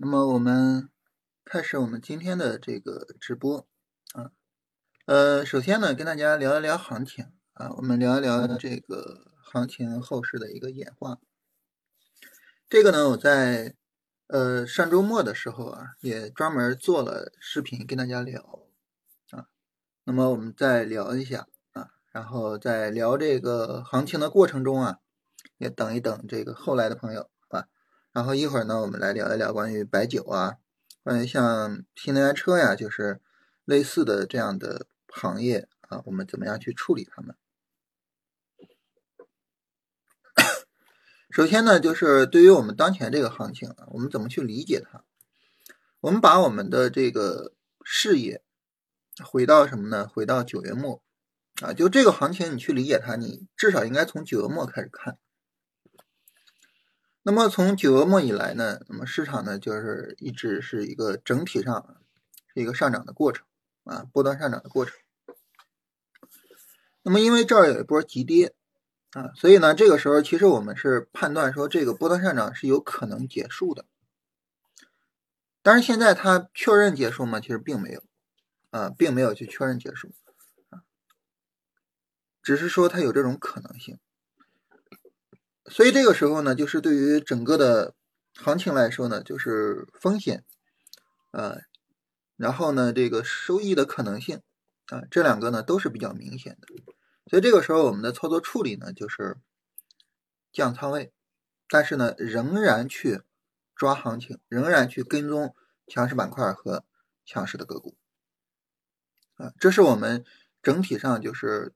那么我们开始我们今天的这个直播啊，呃，首先呢，跟大家聊一聊行情啊，我们聊一聊这个行情后市的一个演化。这个呢，我在呃上周末的时候啊，也专门做了视频跟大家聊啊。那么我们再聊一下啊，然后在聊这个行情的过程中啊，也等一等这个后来的朋友。然后一会儿呢，我们来聊一聊关于白酒啊，关于像新能源车呀，就是类似的这样的行业啊，我们怎么样去处理它们？首先呢，就是对于我们当前这个行情啊，我们怎么去理解它？我们把我们的这个视野回到什么呢？回到九月末啊，就这个行情，你去理解它，你至少应该从九月末开始看。那么从九月末以来呢，那么市场呢就是一直是一个整体上是一个上涨的过程啊，波段上涨的过程。那么因为这儿有一波急跌啊，所以呢这个时候其实我们是判断说这个波段上涨是有可能结束的。但是现在它确认结束吗？其实并没有啊，并没有去确认结束啊，只是说它有这种可能性。所以这个时候呢，就是对于整个的行情来说呢，就是风险，呃，然后呢，这个收益的可能性啊，这两个呢都是比较明显的。所以这个时候我们的操作处理呢，就是降仓位，但是呢，仍然去抓行情，仍然去跟踪强势板块和强势的个股啊，这是我们整体上就是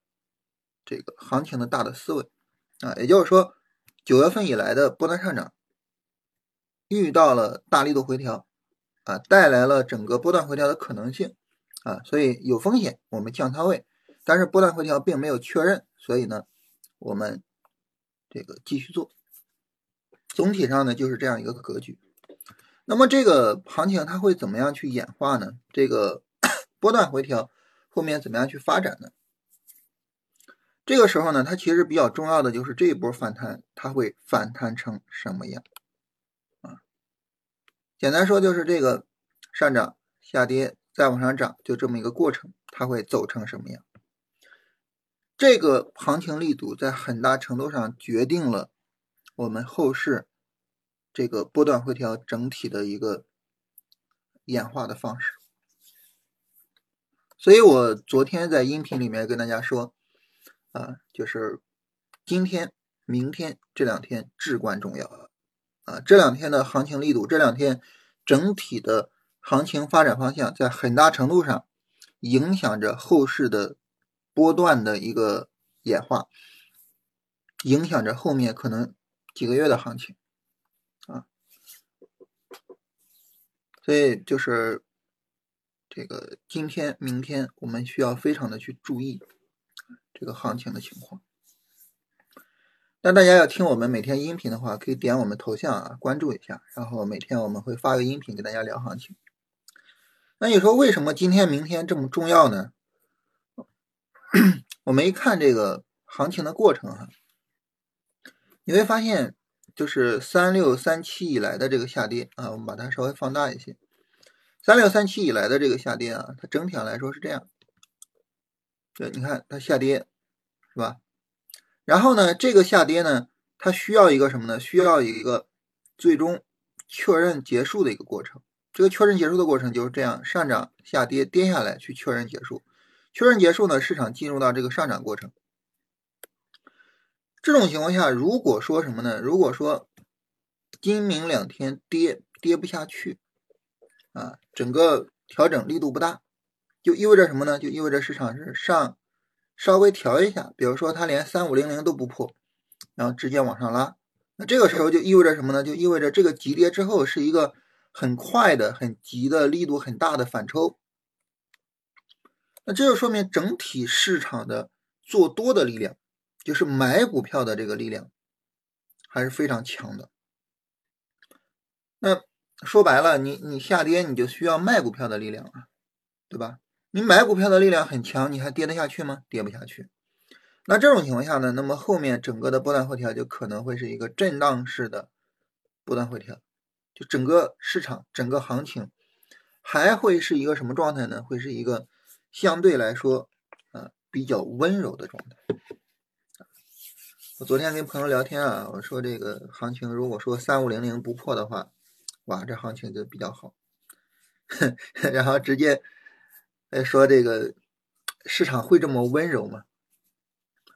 这个行情的大的思维啊，也就是说。九月份以来的波段上涨遇到了大力度回调啊，带来了整个波段回调的可能性啊，所以有风险，我们降仓位。但是波段回调并没有确认，所以呢，我们这个继续做。总体上呢就是这样一个格局。那么这个行情它会怎么样去演化呢？这个 波段回调后面怎么样去发展呢？这个时候呢，它其实比较重要的就是这一波反弹，它会反弹成什么样啊？简单说就是这个上涨、下跌再往上涨，就这么一个过程，它会走成什么样？这个行情力度在很大程度上决定了我们后市这个波段回调整体的一个演化的方式。所以我昨天在音频里面跟大家说。啊，就是今天、明天这两天至关重要啊！这两天的行情力度，这两天整体的行情发展方向，在很大程度上影响着后市的波段的一个演化，影响着后面可能几个月的行情啊。所以就是这个今天、明天，我们需要非常的去注意。这个行情的情况，那大家要听我们每天音频的话，可以点我们头像啊，关注一下，然后每天我们会发个音频给大家聊行情。那你说为什么今天、明天这么重要呢？我们一看这个行情的过程哈，你会发现，就是三六三七以来的这个下跌啊，我们把它稍微放大一些，三六三七以来的这个下跌啊，它整体上来说是这样。对，你看它下跌，是吧？然后呢，这个下跌呢，它需要一个什么呢？需要一个最终确认结束的一个过程。这个确认结束的过程就是这样：上涨、下跌、跌下来，去确认结束。确认结束呢，市场进入到这个上涨过程。这种情况下，如果说什么呢？如果说今明两天跌跌不下去啊，整个调整力度不大。就意味着什么呢？就意味着市场是上稍微调一下，比如说它连三五零零都不破，然后直接往上拉，那这个时候就意味着什么呢？就意味着这个急跌之后是一个很快的、很急的、力度很大的反抽，那这就说明整体市场的做多的力量，就是买股票的这个力量还是非常强的。那说白了，你你下跌你就需要卖股票的力量啊，对吧？你买股票的力量很强，你还跌得下去吗？跌不下去。那这种情况下呢？那么后面整个的波段回调就可能会是一个震荡式的波段回调就整个市场、整个行情还会是一个什么状态呢？会是一个相对来说啊比较温柔的状态。我昨天跟朋友聊天啊，我说这个行情如果说三五零零不破的话，哇，这行情就比较好。然后直接说这个市场会这么温柔吗？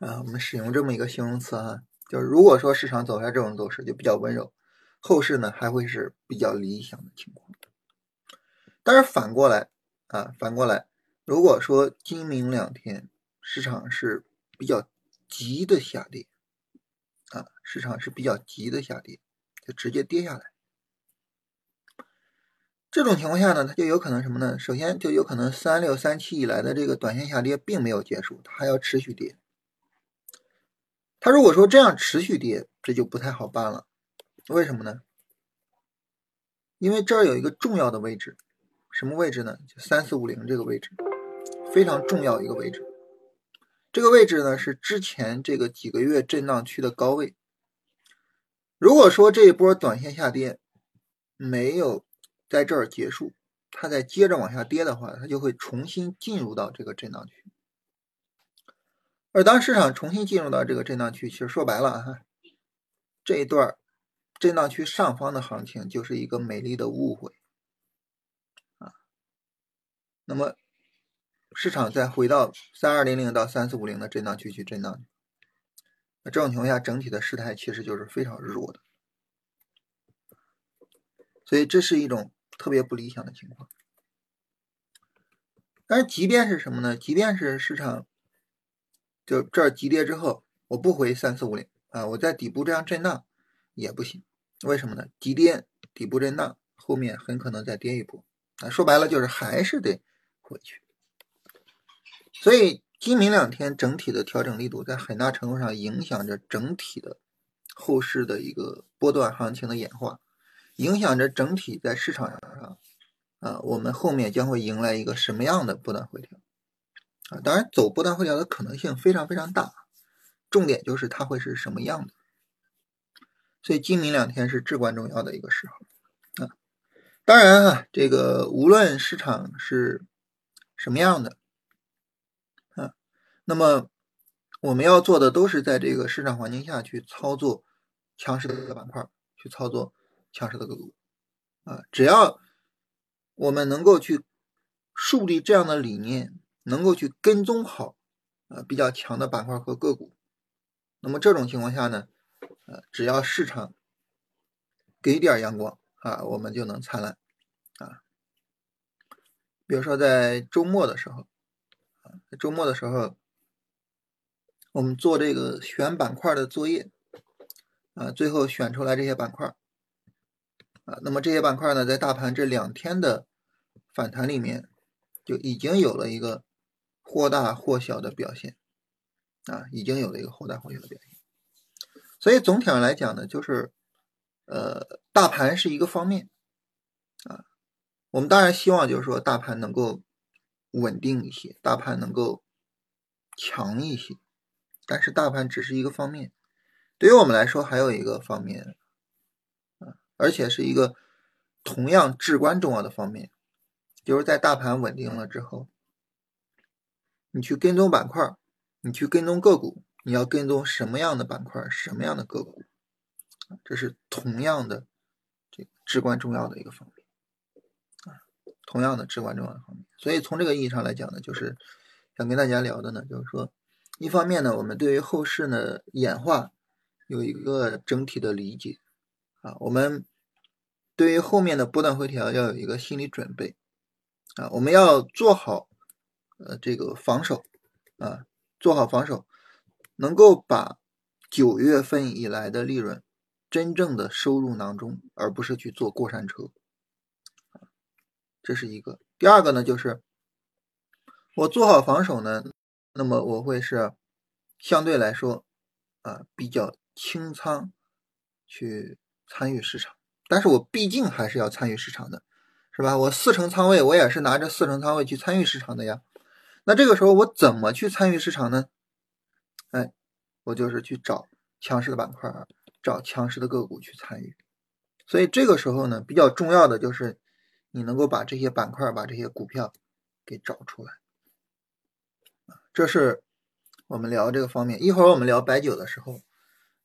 啊，我们使用这么一个形容词啊，就是如果说市场走下这种走势就比较温柔，后市呢还会是比较理想的情况。但是反过来啊，反过来，如果说今明两天市场是比较急的下跌啊，市场是比较急的下跌，就直接跌下来。这种情况下呢，它就有可能什么呢？首先就有可能三六三七以来的这个短线下跌并没有结束，它还要持续跌。它如果说这样持续跌，这就不太好办了。为什么呢？因为这儿有一个重要的位置，什么位置呢？就三四五零这个位置，非常重要一个位置。这个位置呢是之前这个几个月震荡区的高位。如果说这一波短线下跌没有，在这儿结束，它再接着往下跌的话，它就会重新进入到这个震荡区。而当市场重新进入到这个震荡区，其实说白了哈，这一段震荡区上方的行情就是一个美丽的误会啊。那么市场再回到三二零零到三四五零的震荡区去震荡，那这种情况下，整体的势态其实就是非常弱的，所以这是一种。特别不理想的情况，但是即便是什么呢？即便是市场就这儿急跌之后，我不回三四五零啊，我在底部这样震荡也不行。为什么呢？急跌底部震荡，后面很可能再跌一波啊。说白了就是还是得回去。所以今明两天整体的调整力度在很大程度上影响着整体的后市的一个波段行情的演化。影响着整体在市场上啊，我们后面将会迎来一个什么样的波段回调啊？当然，走波段回调的可能性非常非常大，重点就是它会是什么样的。所以今明两天是至关重要的一个时候啊。当然啊，这个无论市场是什么样的啊，那么我们要做的都是在这个市场环境下去操作强势的板块，去操作。强势的个股啊，只要我们能够去树立这样的理念，能够去跟踪好啊比较强的板块和个股，那么这种情况下呢，呃，只要市场给点阳光啊，我们就能灿烂啊。比如说在周末的时候啊，周末的时候，我们做这个选板块的作业啊，最后选出来这些板块。啊，那么这些板块呢，在大盘这两天的反弹里面，就已经有了一个或大或小的表现，啊，已经有了一个或大或小的表现。所以总体上来讲呢，就是呃，大盘是一个方面，啊，我们当然希望就是说大盘能够稳定一些，大盘能够强一些，但是大盘只是一个方面，对于我们来说还有一个方面啊。而且是一个同样至关重要的方面，就是在大盘稳定了之后，你去跟踪板块，你去跟踪个股，你要跟踪什么样的板块，什么样的个股，这是同样的这个至关重要的一个方面啊，同样的至关重要的方面。所以从这个意义上来讲呢，就是想跟大家聊的呢，就是说，一方面呢，我们对于后市呢演化有一个整体的理解啊，我们。对于后面的波段回调要有一个心理准备我们要做好呃这个防守啊，做好防守，能够把九月份以来的利润真正的收入囊中，而不是去坐过山车这是一个。第二个呢，就是我做好防守呢，那么我会是相对来说啊比较清仓去参与市场。但是我毕竟还是要参与市场的，是吧？我四成仓位，我也是拿着四成仓位去参与市场的呀。那这个时候我怎么去参与市场呢？哎，我就是去找强势的板块，找强势的个股去参与。所以这个时候呢，比较重要的就是你能够把这些板块、把这些股票给找出来。这是我们聊这个方面。一会儿我们聊白酒的时候，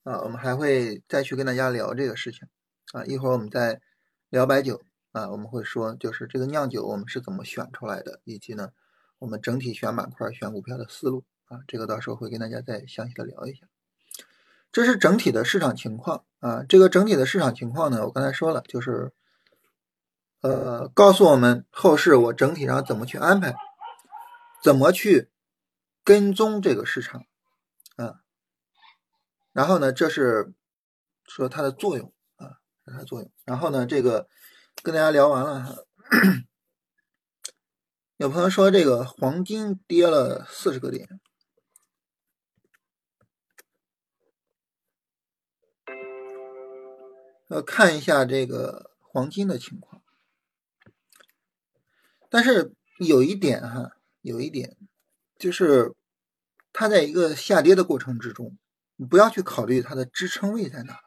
啊，我们还会再去跟大家聊这个事情。啊，一会儿我们再聊白酒，啊，我们会说就是这个酿酒我们是怎么选出来的，以及呢，我们整体选板块、选股票的思路。啊，这个到时候会跟大家再详细的聊一下。这是整体的市场情况啊，这个整体的市场情况呢，我刚才说了，就是呃，告诉我们后市我整体上怎么去安排，怎么去跟踪这个市场啊。然后呢，这是说它的作用啊，它的作用。然后呢，这个跟大家聊完了哈。有朋友说这个黄金跌了四十个点。要看一下这个黄金的情况，但是有一点哈，有一点就是它在一个下跌的过程之中，你不要去考虑它的支撑位在哪，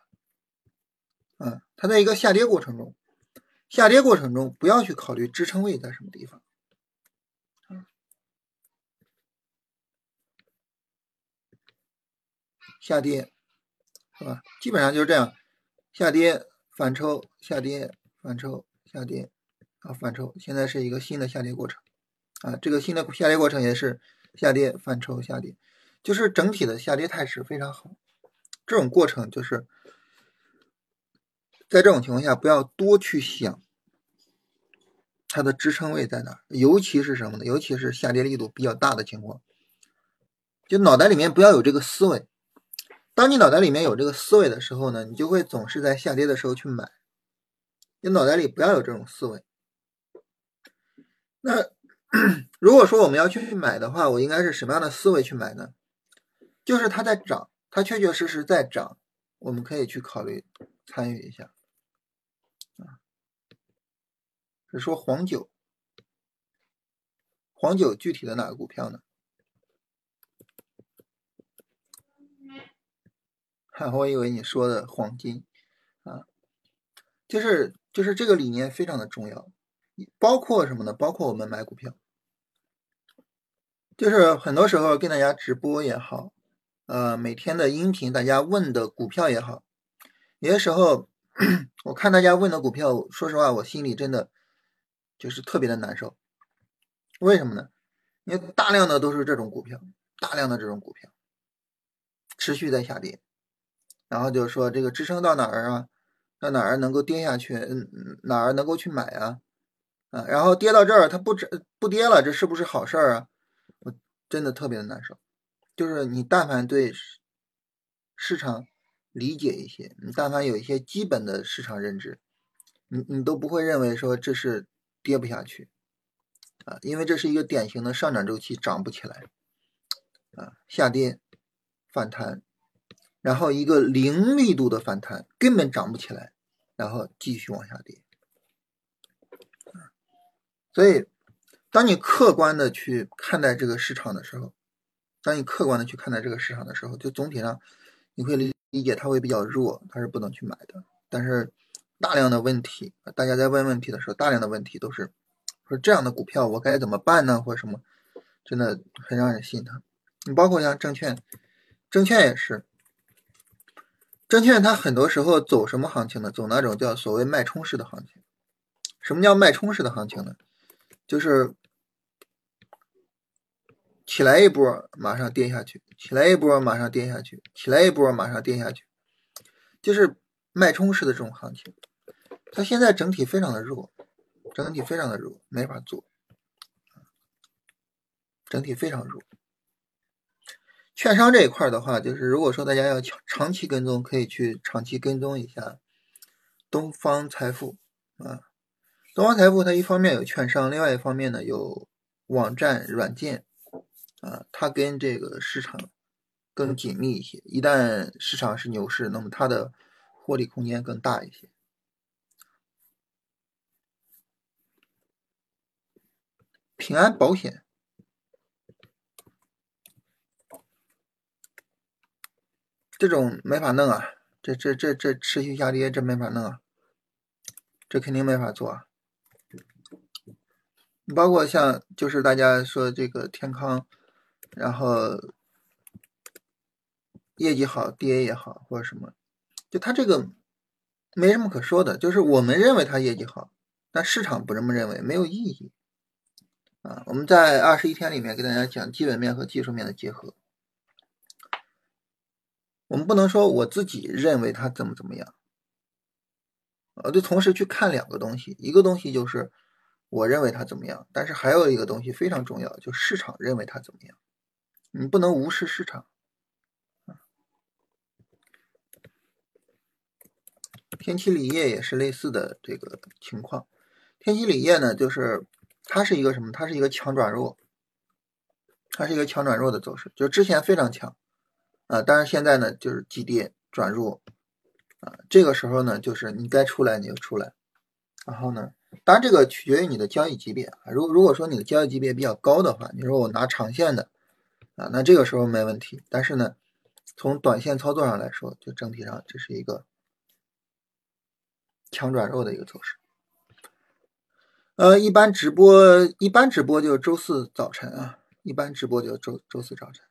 嗯，它在一个下跌过程中，下跌过程中不要去考虑支撑位在什么地方，下跌是吧？基本上就是这样。下跌反抽，下跌反抽，下跌啊反抽，现在是一个新的下跌过程啊，这个新的下跌过程也是下跌反抽下跌，就是整体的下跌态势非常好。这种过程就是在这种情况下，不要多去想它的支撑位在哪，尤其是什么呢？尤其是下跌力度比较大的情况，就脑袋里面不要有这个思维。当你脑袋里面有这个思维的时候呢，你就会总是在下跌的时候去买。你脑袋里不要有这种思维。那 如果说我们要去买的话，我应该是什么样的思维去买呢？就是它在涨，它确确实实在涨，我们可以去考虑参与一下。啊，是说黄酒，黄酒具体的哪个股票呢？哈 我以为你说的黄金啊，就是就是这个理念非常的重要，包括什么呢？包括我们买股票，就是很多时候跟大家直播也好，呃，每天的音频大家问的股票也好，有些时候 我看大家问的股票，说实话，我心里真的就是特别的难受。为什么呢？因为大量的都是这种股票，大量的这种股票持续在下跌。然后就是说这个支撑到哪儿啊？到哪儿能够跌下去？嗯，哪儿能够去买啊？啊，然后跌到这儿，它不止不跌了，这是不是好事儿啊？我真的特别的难受。就是你但凡对市场理解一些，你但凡有一些基本的市场认知，你你都不会认为说这是跌不下去啊，因为这是一个典型的上涨周期，涨不起来啊，下跌反弹。然后一个零力度的反弹，根本涨不起来，然后继续往下跌。所以，当你客观的去看待这个市场的时候，当你客观的去看待这个市场的时候，就总体上你会理理解它会比较弱，它是不能去买的。但是大量的问题，大家在问问题的时候，大量的问题都是说这样的股票我该怎么办呢？或者什么，真的很让人心疼。你包括像证券，证券也是。证券它很多时候走什么行情呢？走那种叫所谓脉冲式的行情。什么叫脉冲式的行情呢？就是起来一波马上跌下去，起来一波马上跌下去，起来一波马上跌下去，就是脉冲式的这种行情。它现在整体非常的弱，整体非常的弱，没法做，整体非常弱。券商这一块的话，就是如果说大家要长长期跟踪，可以去长期跟踪一下东方财富啊。东方财富它一方面有券商，另外一方面呢有网站软件啊，它跟这个市场更紧密一些。一旦市场是牛市，那么它的获利空间更大一些。平安保险。这种没法弄啊，这这这这持续下跌，这没法弄啊，这肯定没法做啊。包括像就是大家说这个天康，然后业绩好跌也好或者什么，就它这个没什么可说的，就是我们认为它业绩好，但市场不这么认为，没有意义啊。我们在二十一天里面给大家讲基本面和技术面的结合，我们不能说我自己认为它怎么怎么样，我就同时去看两个东西，一个东西就是。我认为它怎么样？但是还有一个东西非常重要，就市场认为它怎么样。你不能无视市场。天齐锂业也是类似的这个情况。天齐锂业呢，就是它是一个什么？它是一个强转弱，它是一个强转弱的走势，就之前非常强啊，但是现在呢就是急跌转弱啊。这个时候呢，就是你该出来你就出来，然后呢。当然，这个取决于你的交易级别啊。如如果说你的交易级别比较高的话，你说我拿长线的啊，那这个时候没问题。但是呢，从短线操作上来说，就整体上这是一个强转弱的一个走势。呃，一般直播一般直播就周四早晨啊，一般直播就周周四早晨。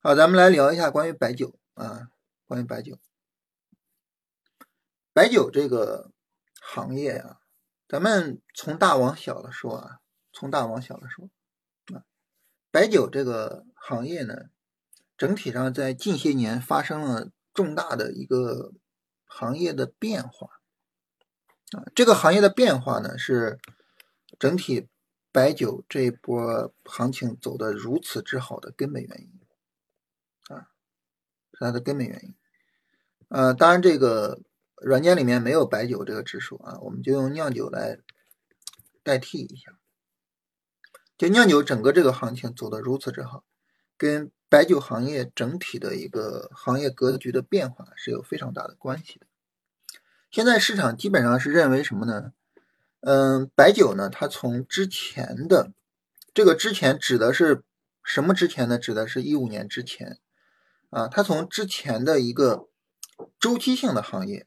好，咱们来聊一下关于白酒啊，关于白酒，白酒这个行业呀。咱们从大往小的说啊，从大往小的说啊，白酒这个行业呢，整体上在近些年发生了重大的一个行业的变化啊。这个行业的变化呢，是整体白酒这一波行情走的如此之好的根本原因啊，是它的根本原因。呃，当然这个。软件里面没有白酒这个指数啊，我们就用酿酒来代替一下。就酿酒整个这个行情走得如此之好，跟白酒行业整体的一个行业格局的变化是有非常大的关系的。现在市场基本上是认为什么呢？嗯，白酒呢，它从之前的这个之前指的是什么之前呢？指的是一五年之前啊，它从之前的一个周期性的行业。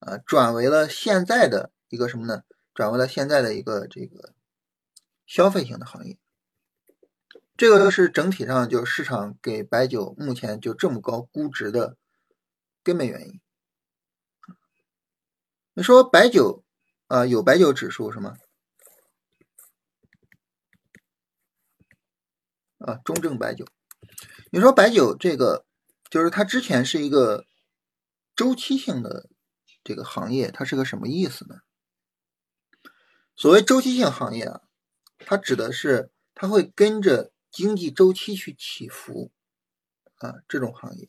啊，转为了现在的一个什么呢？转为了现在的一个这个消费型的行业，这个是整体上就市场给白酒目前就这么高估值的根本原因。你说白酒啊，有白酒指数是吗？啊，中证白酒。你说白酒这个，就是它之前是一个周期性的。这个行业它是个什么意思呢？所谓周期性行业啊，它指的是它会跟着经济周期去起伏啊，这种行业，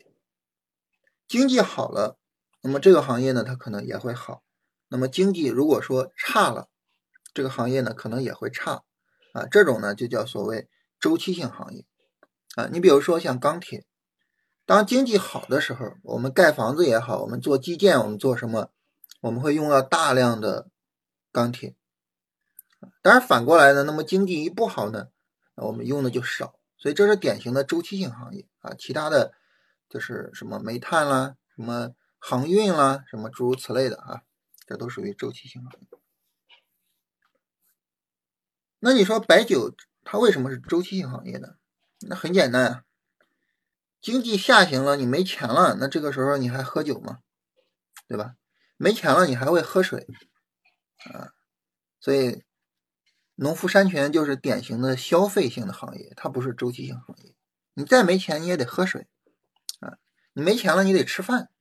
经济好了，那么这个行业呢，它可能也会好；那么经济如果说差了，这个行业呢，可能也会差啊。这种呢，就叫所谓周期性行业啊。你比如说像钢铁。当经济好的时候，我们盖房子也好，我们做基建，我们做什么，我们会用到大量的钢铁。当然反过来呢，那么经济一不好呢，我们用的就少。所以这是典型的周期性行业啊。其他的就是什么煤炭啦，什么航运啦，什么诸如此类的啊，这都属于周期性行业。那你说白酒它为什么是周期性行业呢？那很简单啊。经济下行了，你没钱了，那这个时候你还喝酒吗？对吧？没钱了，你还会喝水啊？所以，农夫山泉就是典型的消费性的行业，它不是周期性行业。你再没钱，你也得喝水啊。你没钱了，你得吃饭，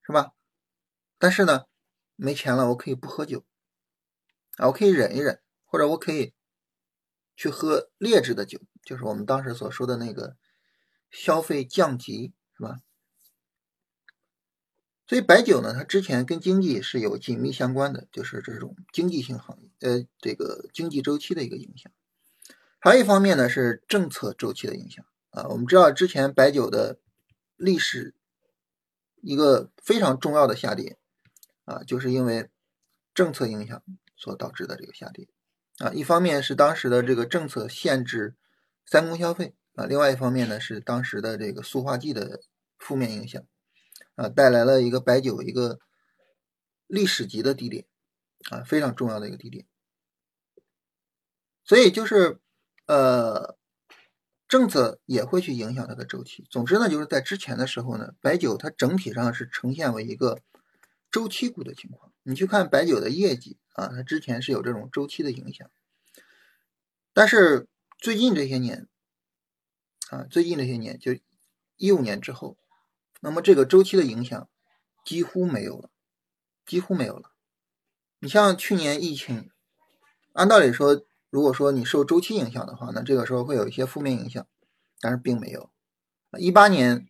是吧？但是呢，没钱了，我可以不喝酒啊，我可以忍一忍，或者我可以去喝劣质的酒，就是我们当时所说的那个。消费降级是吧？所以白酒呢，它之前跟经济是有紧密相关的，就是这种经济性行业，呃，这个经济周期的一个影响。还有一方面呢，是政策周期的影响啊。我们知道之前白酒的历史一个非常重要的下跌啊，就是因为政策影响所导致的这个下跌啊。一方面是当时的这个政策限制三公消费。啊，另外一方面呢，是当时的这个塑化剂的负面影响，啊，带来了一个白酒一个历史级的低点。啊，非常重要的一个低点。所以就是呃，政策也会去影响它的周期。总之呢，就是在之前的时候呢，白酒它整体上是呈现为一个周期股的情况。你去看白酒的业绩啊，它之前是有这种周期的影响，但是最近这些年啊，最近这些年就一五年之后，那么这个周期的影响几乎没有了，几乎没有了。你像去年疫情，按道理说，如果说你受周期影响的话，那这个时候会有一些负面影响，但是并没有。一八年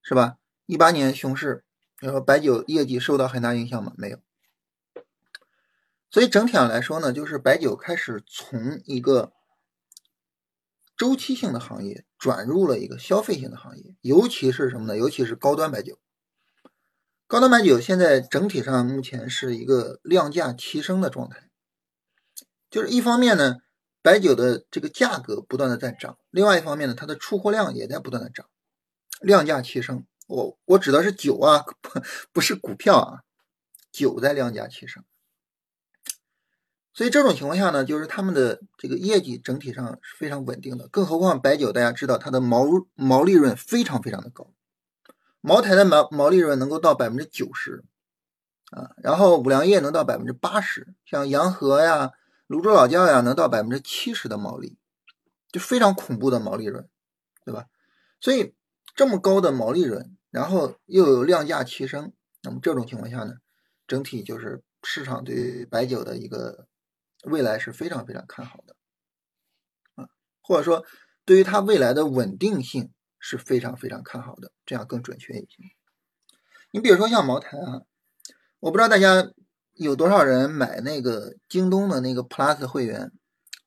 是吧？一八年熊市，然后白酒业绩受到很大影响吗？没有。所以整体上来说呢，就是白酒开始从一个周期性的行业转入了一个消费性的行业，尤其是什么呢？尤其是高端白酒。高端白酒现在整体上目前是一个量价齐升的状态，就是一方面呢，白酒的这个价格不断的在涨，另外一方面呢，它的出货量也在不断的涨，量价齐升。我我指的是酒啊，不不是股票啊，酒在量价齐升。所以这种情况下呢，就是他们的这个业绩整体上是非常稳定的，更何况白酒大家知道它的毛毛利润非常非常的高。茅台的毛毛利润能够到百分之九十，啊，然后五粮液能到百分之八十，像洋河呀、泸州老窖呀，能到百分之七十的毛利，就非常恐怖的毛利润，对吧？所以这么高的毛利润，然后又有量价齐升，那么这种情况下呢，整体就是市场对于白酒的一个未来是非常非常看好的，啊，或者说对于它未来的稳定性。是非常非常看好的，这样更准确一些。你比如说像茅台啊，我不知道大家有多少人买那个京东的那个 Plus 会员，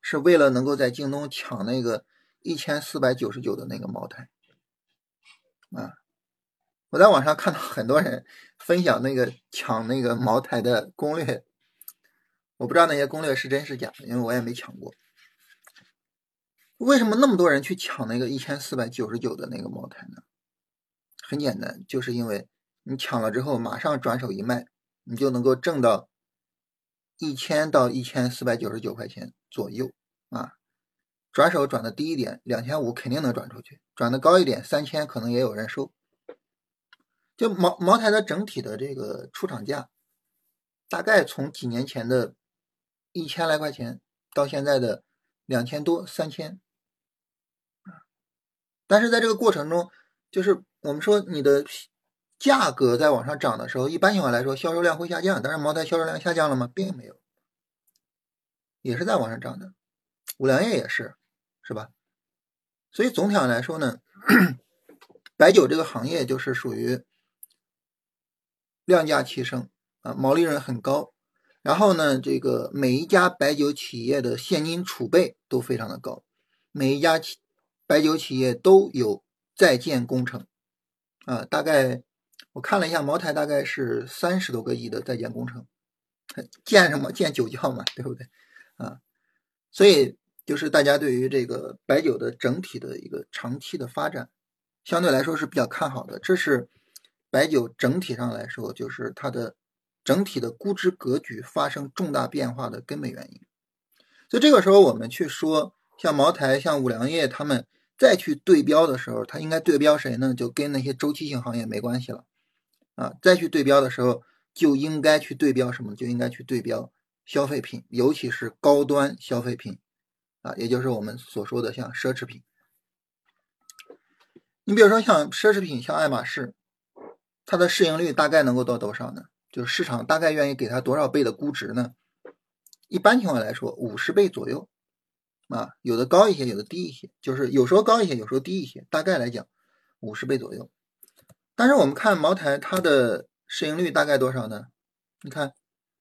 是为了能够在京东抢那个一千四百九十九的那个茅台啊。我在网上看到很多人分享那个抢那个茅台的攻略，我不知道那些攻略是真是假，因为我也没抢过。为什么那么多人去抢那个一千四百九十九的那个茅台呢？很简单，就是因为你抢了之后，马上转手一卖，你就能够挣到一千到一千四百九十九块钱左右啊。转手转的低一点，两千五肯定能转出去；转的高一点，三千可能也有人收。就茅茅台的整体的这个出厂价，大概从几年前的一千来块钱，到现在的两千多、三千。但是在这个过程中，就是我们说你的价格在往上涨的时候，一般情况来说销售量会下降。但是茅台销售量下降了吗？并没有，也是在往上涨的。五粮液也是，是吧？所以总体上来说呢，白酒这个行业就是属于量价齐升啊，毛利润很高。然后呢，这个每一家白酒企业的现金储备都非常的高，每一家企。白酒企业都有在建工程，啊，大概我看了一下，茅台大概是三十多个亿的在建工程，建什么？建酒窖嘛，对不对？啊，所以就是大家对于这个白酒的整体的一个长期的发展，相对来说是比较看好的。这是白酒整体上来说，就是它的整体的估值格局发生重大变化的根本原因。所以这个时候我们去说，像茅台、像五粮液，他们。再去对标的时候，它应该对标谁呢？就跟那些周期性行业没关系了啊！再去对标的时候，就应该去对标什么？就应该去对标消费品，尤其是高端消费品啊，也就是我们所说的像奢侈品。你比如说像奢侈品，像爱马仕，它的市盈率大概能够到多少呢？就是市场大概愿意给它多少倍的估值呢？一般情况来说，五十倍左右。啊，有的高一些，有的低一些，就是有时候高一些，有时候低一些，大概来讲五十倍左右。但是我们看茅台，它的市盈率大概多少呢？你看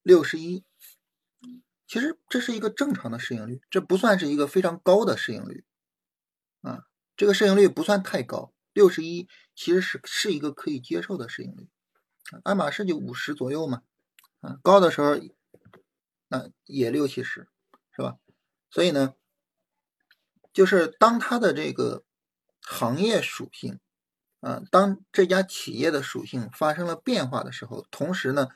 六十一，其实这是一个正常的市盈率，这不算是一个非常高的市盈率啊。这个市盈率不算太高，六十一其实是是一个可以接受的市盈率。爱马仕就五十左右嘛，啊，高的时候那也六七十，是吧？所以呢。就是当它的这个行业属性，啊，当这家企业的属性发生了变化的时候，同时呢，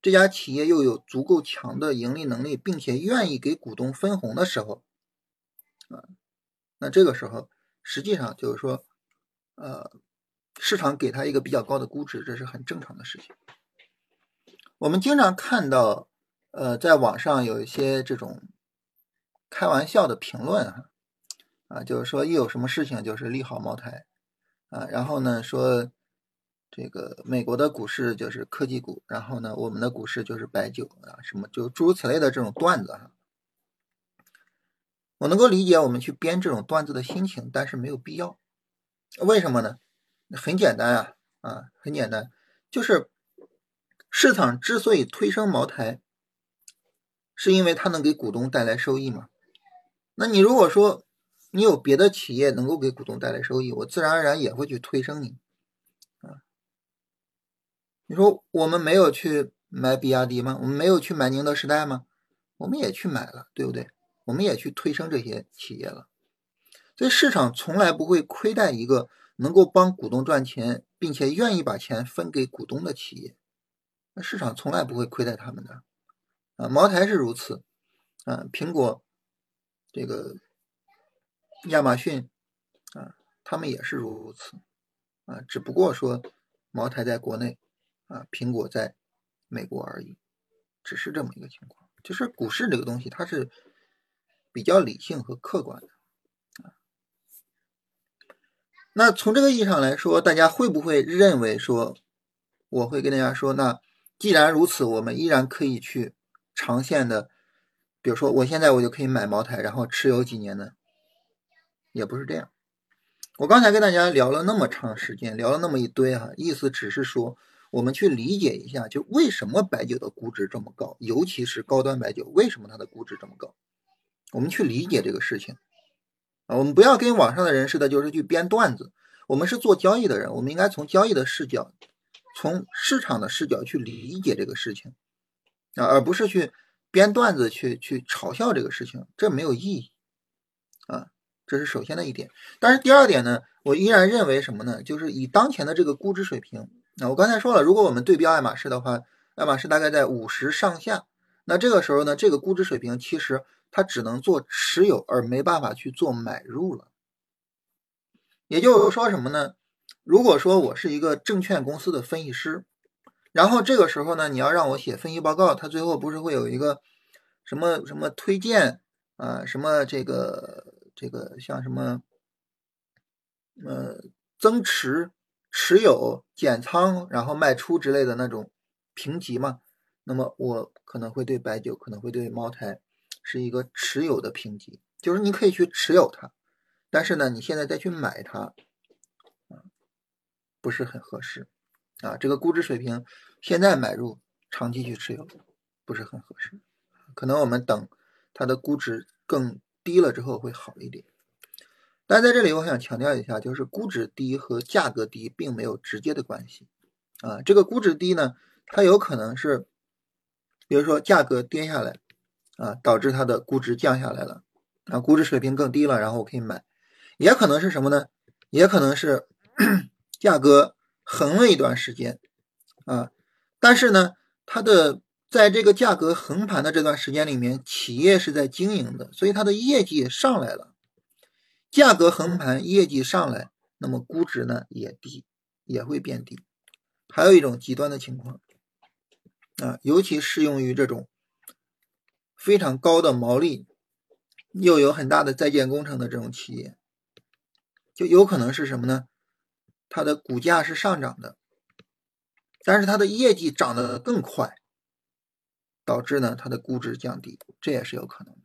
这家企业又有足够强的盈利能力，并且愿意给股东分红的时候，啊，那这个时候实际上就是说，呃，市场给他一个比较高的估值，这是很正常的事情。我们经常看到，呃，在网上有一些这种开玩笑的评论哈，啊，就是说一有什么事情就是利好茅台，啊，然后呢说。这个美国的股市就是科技股，然后呢，我们的股市就是白酒啊，什么就诸如此类的这种段子哈。我能够理解我们去编这种段子的心情，但是没有必要。为什么呢？很简单啊，啊，很简单，就是市场之所以推升茅台，是因为它能给股东带来收益嘛。那你如果说你有别的企业能够给股东带来收益，我自然而然也会去推升你。你说我们没有去买比亚迪吗？我们没有去买宁德时代吗？我们也去买了，对不对？我们也去推升这些企业了。所以市场从来不会亏待一个能够帮股东赚钱，并且愿意把钱分给股东的企业。那市场从来不会亏待他们的。啊，茅台是如此，啊，苹果，这个亚马逊，啊，他们也是如此，啊，只不过说茅台在国内。啊，苹果在美国而已，只是这么一个情况。就是股市这个东西，它是比较理性和客观的。那从这个意义上来说，大家会不会认为说，我会跟大家说，那既然如此，我们依然可以去长线的，比如说我现在我就可以买茅台，然后持有几年呢？也不是这样。我刚才跟大家聊了那么长时间，聊了那么一堆哈，意思只是说。我们去理解一下，就为什么白酒的估值这么高，尤其是高端白酒，为什么它的估值这么高？我们去理解这个事情我们不要跟网上的人似的，就是去编段子。我们是做交易的人，我们应该从交易的视角，从市场的视角去理解这个事情啊，而不是去编段子去去嘲笑这个事情，这没有意义啊。这是首先的一点。但是第二点呢，我依然认为什么呢？就是以当前的这个估值水平。那我刚才说了，如果我们对标爱马仕的话，爱马仕大概在五十上下。那这个时候呢，这个估值水平其实它只能做持有，而没办法去做买入了。也就是说什么呢？如果说我是一个证券公司的分析师，然后这个时候呢，你要让我写分析报告，它最后不是会有一个什么什么推荐啊，什么这个这个像什么呃增持。持有减仓，然后卖出之类的那种评级嘛，那么我可能会对白酒，可能会对茅台是一个持有的评级，就是你可以去持有它，但是呢，你现在再去买它，啊，不是很合适啊。这个估值水平现在买入，长期去持有不是很合适，可能我们等它的估值更低了之后会好一点。但在这里，我想强调一下，就是估值低和价格低并没有直接的关系啊。这个估值低呢，它有可能是，比如说价格跌下来啊，导致它的估值降下来了啊，估值水平更低了，然后我可以买。也可能是什么呢？也可能是 价格横了一段时间啊，但是呢，它的在这个价格横盘的这段时间里面，企业是在经营的，所以它的业绩也上来了。价格横盘，业绩上来，那么估值呢也低，也会变低。还有一种极端的情况啊，尤其适用于这种非常高的毛利，又有很大的在建工程的这种企业，就有可能是什么呢？它的股价是上涨的，但是它的业绩涨得更快，导致呢它的估值降低，这也是有可能的。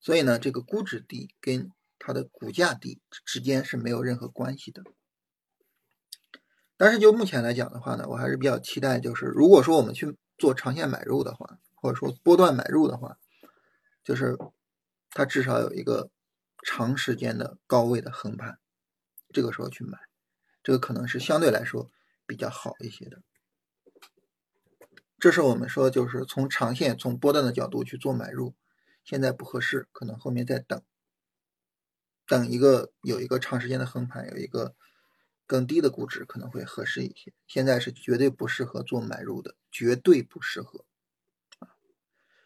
所以呢，这个估值低跟它的股价低之间是没有任何关系的。但是就目前来讲的话呢，我还是比较期待，就是如果说我们去做长线买入的话，或者说波段买入的话，就是它至少有一个长时间的高位的横盘，这个时候去买，这个可能是相对来说比较好一些的。这是我们说，就是从长线、从波段的角度去做买入。现在不合适，可能后面再等，等一个有一个长时间的横盘，有一个更低的估值可能会合适一些。现在是绝对不适合做买入的，绝对不适合。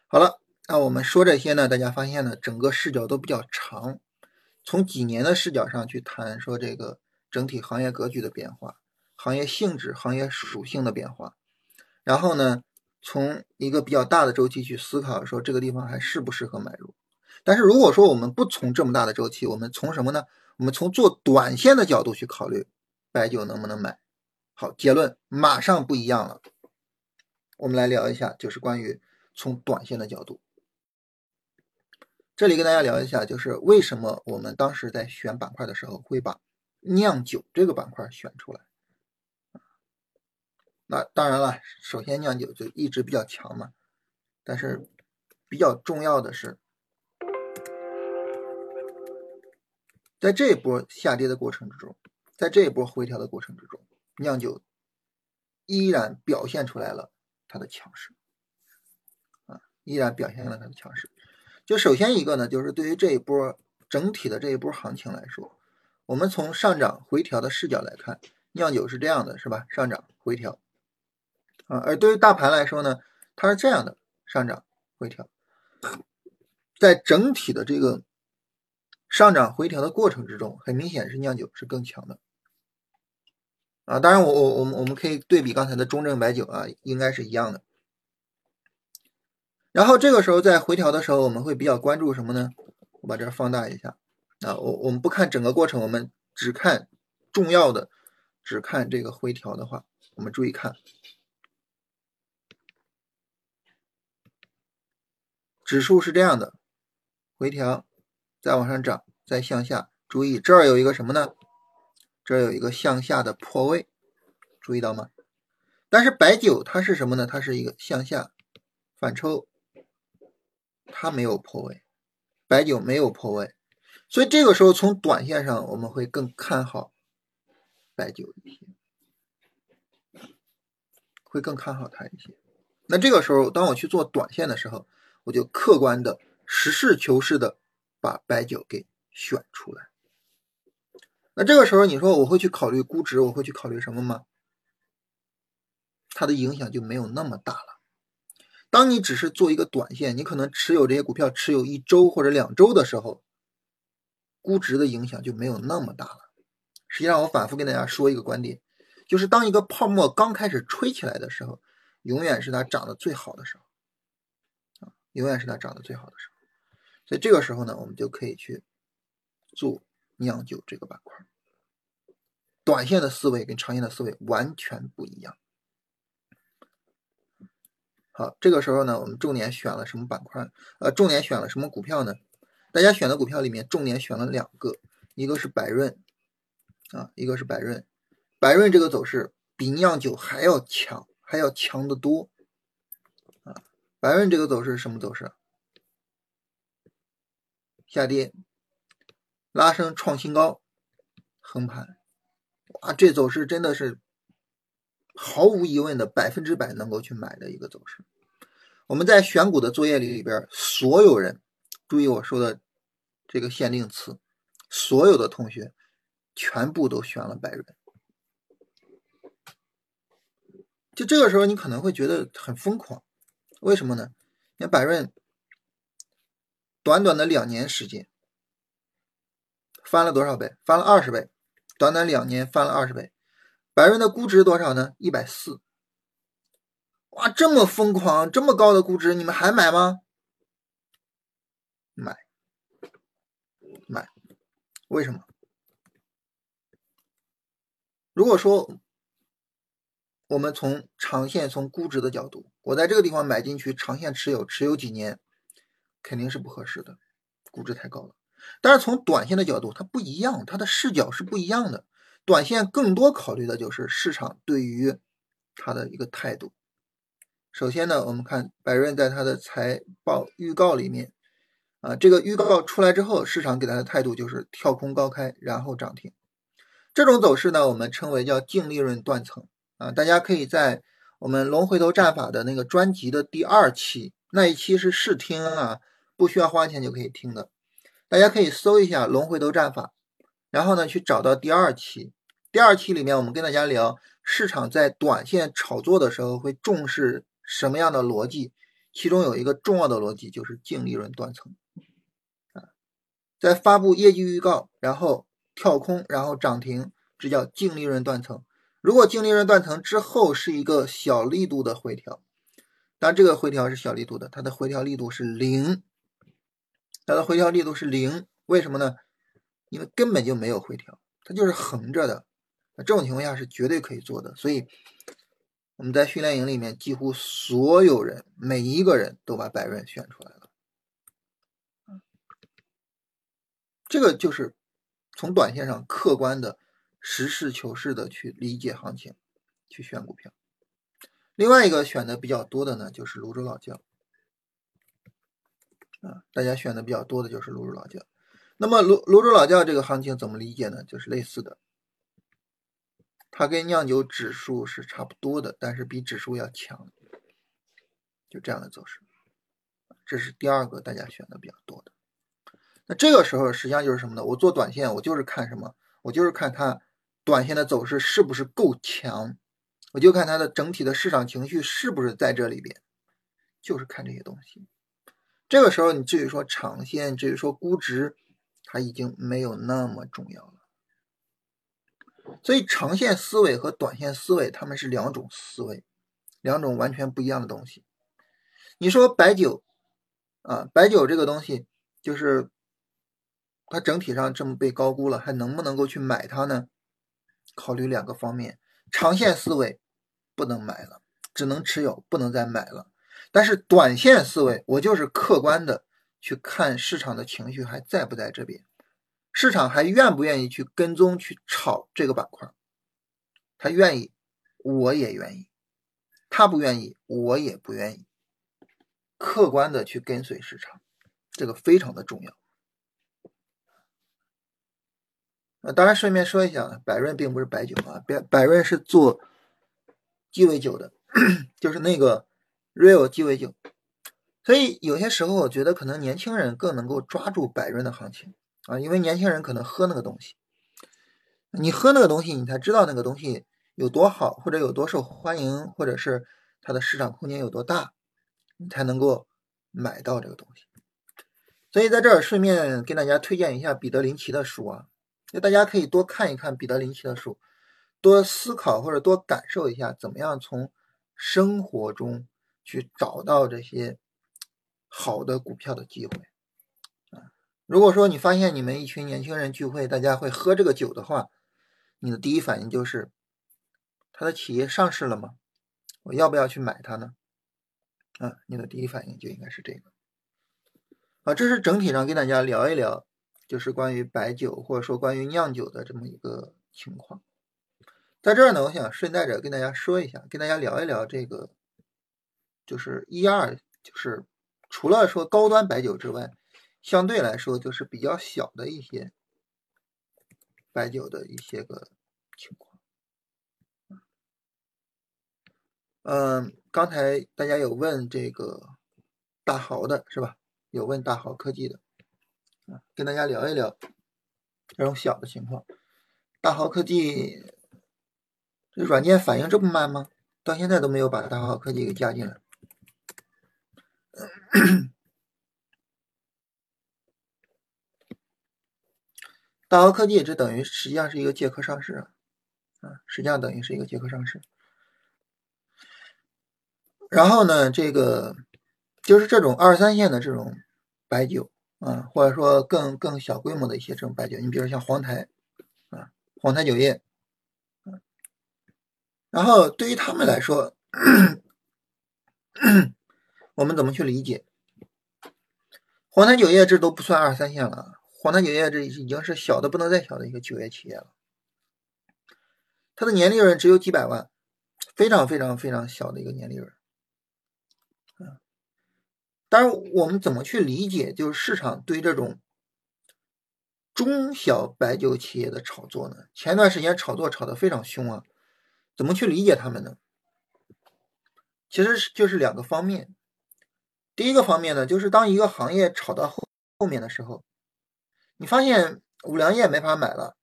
好了，那我们说这些呢，大家发现呢，整个视角都比较长，从几年的视角上去谈说这个整体行业格局的变化、行业性质、行业属性的变化，然后呢，从一个比较大的周期去思考说这个地方还适不适合买入。但是如果说我们不从这么大的周期，我们从什么呢？我们从做短线的角度去考虑白酒能不能买。好，结论马上不一样了。我们来聊一下，就是关于从短线的角度。这里跟大家聊一下，就是为什么我们当时在选板块的时候会把酿酒这个板块选出来。那当然了，首先酿酒就一直比较强嘛，但是比较重要的是。在这一波下跌的过程之中，在这一波回调的过程之中，酿酒依然表现出来了它的强势，啊，依然表现了它的强势。就首先一个呢，就是对于这一波整体的这一波行情来说，我们从上涨回调的视角来看，酿酒是这样的，是吧？上涨回调，啊，而对于大盘来说呢，它是这样的，上涨回调，在整体的这个。上涨回调的过程之中，很明显是酿酒是更强的啊。当然，我我我们我们可以对比刚才的中证白酒啊，应该是一样的。然后这个时候在回调的时候，我们会比较关注什么呢？我把这放大一下啊，我我们不看整个过程，我们只看重要的，只看这个回调的话，我们注意看，指数是这样的，回调。再往上涨，再向下，注意这儿有一个什么呢？这有一个向下的破位，注意到吗？但是白酒它是什么呢？它是一个向下反抽，它没有破位，白酒没有破位，所以这个时候从短线上我们会更看好白酒一些，会更看好它一些。那这个时候当我去做短线的时候，我就客观的、实事求是的。把白酒给选出来，那这个时候你说我会去考虑估值，我会去考虑什么吗？它的影响就没有那么大了。当你只是做一个短线，你可能持有这些股票持有一周或者两周的时候，估值的影响就没有那么大了。实际上，我反复跟大家说一个观点，就是当一个泡沫刚开始吹起来的时候，永远是它涨得最好的时候，啊，永远是它涨得最好的时候。所以这个时候呢，我们就可以去做酿酒这个板块。短线的思维跟长线的思维完全不一样。好，这个时候呢，我们重点选了什么板块？呃，重点选了什么股票呢？大家选的股票里面，重点选了两个，一个是百润啊，一个是百润。百润这个走势比酿酒还要强，还要强得多啊！百润这个走势什么走势？下跌，拉升创新高，横盘，哇，这走势真的是毫无疑问的百分之百能够去买的一个走势。我们在选股的作业里里边，所有人注意我说的这个限定词，所有的同学全部都选了百润。就这个时候，你可能会觉得很疯狂，为什么呢？你看百润。短短的两年时间，翻了多少倍？翻了二十倍。短短两年翻了二十倍。百润的估值多少呢？一百四。哇，这么疯狂，这么高的估值，你们还买吗？买，买。为什么？如果说我们从长线、从估值的角度，我在这个地方买进去，长线持有，持有几年？肯定是不合适的，估值太高了。但是从短线的角度，它不一样，它的视角是不一样的。短线更多考虑的就是市场对于它的一个态度。首先呢，我们看百润在它的财报预告里面，啊，这个预告出来之后，市场给它的态度就是跳空高开，然后涨停。这种走势呢，我们称为叫净利润断层啊。大家可以在我们龙回头战法的那个专辑的第二期那一期是试听啊。不需要花钱就可以听的，大家可以搜一下“龙回头战法”，然后呢去找到第二期，第二期里面我们跟大家聊市场在短线炒作的时候会重视什么样的逻辑，其中有一个重要的逻辑就是净利润断层啊，在发布业绩预告，然后跳空，然后涨停，这叫净利润断层。如果净利润断层之后是一个小力度的回调，当然这个回调是小力度的，它的回调力度是零，它的回调力度是零，为什么呢？因为根本就没有回调，它就是横着的。那这种情况下是绝对可以做的，所以我们在训练营里面几乎所有人每一个人都把百润选出来了。这个就是从短线上客观的、实事求是的去理解行情，去选股票。另外一个选的比较多的呢，就是泸州老窖。大家选的比较多的就是泸州老窖。那么泸泸州老窖这个行情怎么理解呢？就是类似的。它跟酿酒指数是差不多的，但是比指数要强，就这样的走势。这是第二个大家选的比较多的。那这个时候实际上就是什么呢？我做短线，我就是看什么？我就是看它短线的走势是不是够强，我就看它的整体的市场情绪是不是在这里边，就是看这些东西。这个时候你至于说长线，至于说估值，它已经没有那么重要了。所以，长线思维和短线思维，他们是两种思维，两种完全不一样的东西。你说白酒啊，白酒这个东西，就是它整体上这么被高估了，还能不能够去买它呢？考虑两个方面：长线思维不能买了，只能持有，不能再买了。但是短线思维，我就是客观的去看市场的情绪还在不在这边。市场还愿不愿意去跟踪去炒这个板块？他愿意，我也愿意；他不愿意，我也不愿意。客观的去跟随市场，这个非常的重要。呃，当然顺便说一下，百润并不是白酒啊，百百润是做鸡尾酒的，就是那个 real 鸡尾酒。所以有些时候，我觉得可能年轻人更能够抓住百润的行情。啊，因为年轻人可能喝那个东西，你喝那个东西，你才知道那个东西有多好，或者有多受欢迎，或者是它的市场空间有多大，你才能够买到这个东西。所以在这儿顺便跟大家推荐一下彼得林奇的书啊，就大家可以多看一看彼得林奇的书，多思考或者多感受一下，怎么样从生活中去找到这些好的股票的机会啊。如果说你发现你们一群年轻人聚会，大家会喝这个酒的话，你的第一反应就是，他的企业上市了吗？我要不要去买它呢？啊，你的第一反应就应该是这个。啊，这是整体上跟大家聊一聊，就是关于白酒或者说关于酿酒的这么一个情况。在这儿呢，我想顺带着跟大家说一下，跟大家聊一聊这个，就是一二，就是除了说高端白酒之外。相对来说，就是比较小的一些白酒的一些个情况。嗯，刚才大家有问这个大豪的是吧？有问大豪科技的，跟大家聊一聊这种小的情况。大豪科技这软件反应这么慢吗？到现在都没有把大豪科技给加进来。大豪科技这等于实际上是一个借壳上市啊，啊，实际上等于是一个借壳上市。然后呢，这个就是这种二三线的这种白酒啊，或者说更更小规模的一些这种白酒，你比如像黄台啊，黄台酒业，然后对于他们来说，我们怎么去理解？黄台酒业这都不算二三线了。黄台酒业这已经是小的不能再小的一个酒业企业了，它的年利润只有几百万，非常非常非常小的一个年利润。嗯，当然我们怎么去理解，就是市场对这种中小白酒企业的炒作呢？前段时间炒作炒得非常凶啊，怎么去理解他们呢？其实就是两个方面，第一个方面呢，就是当一个行业炒到后后面的时候。你发现五粮液没法买了，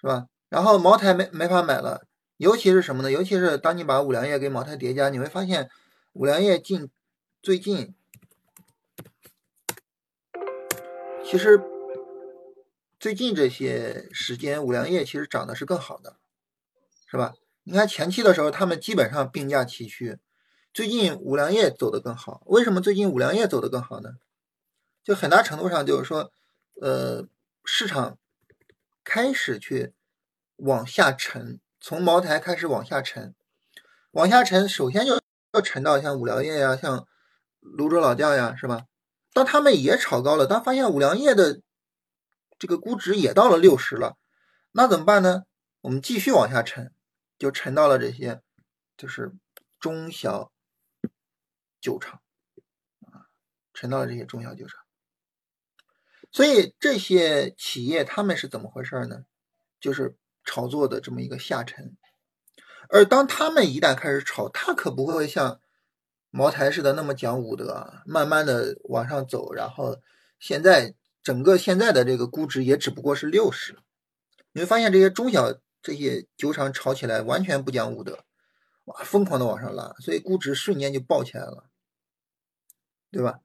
是吧？然后茅台没没法买了，尤其是什么呢？尤其是当你把五粮液给茅台叠加，你会发现五粮液近最近其实最近这些时间，五粮液其实涨的是更好的，是吧？你看前期的时候，他们基本上并驾齐驱。最近五粮液走得更好，为什么最近五粮液走得更好呢？就很大程度上就是说，呃，市场开始去往下沉，从茅台开始往下沉，往下沉，首先就要沉到像五粮液呀、像泸州老窖呀，是吧？当他们也炒高了，当发现五粮液的这个估值也到了六十了，那怎么办呢？我们继续往下沉。就沉到了这些，就是中小酒厂啊，沉到了这些中小酒厂。所以这些企业他们是怎么回事呢？就是炒作的这么一个下沉。而当他们一旦开始炒，他可不会像茅台似的那么讲武德，慢慢的往上走。然后现在整个现在的这个估值也只不过是六十，你会发现这些中小。这些酒厂炒起来完全不讲武德，哇，疯狂的往上拉，所以估值瞬间就爆起来了，对吧？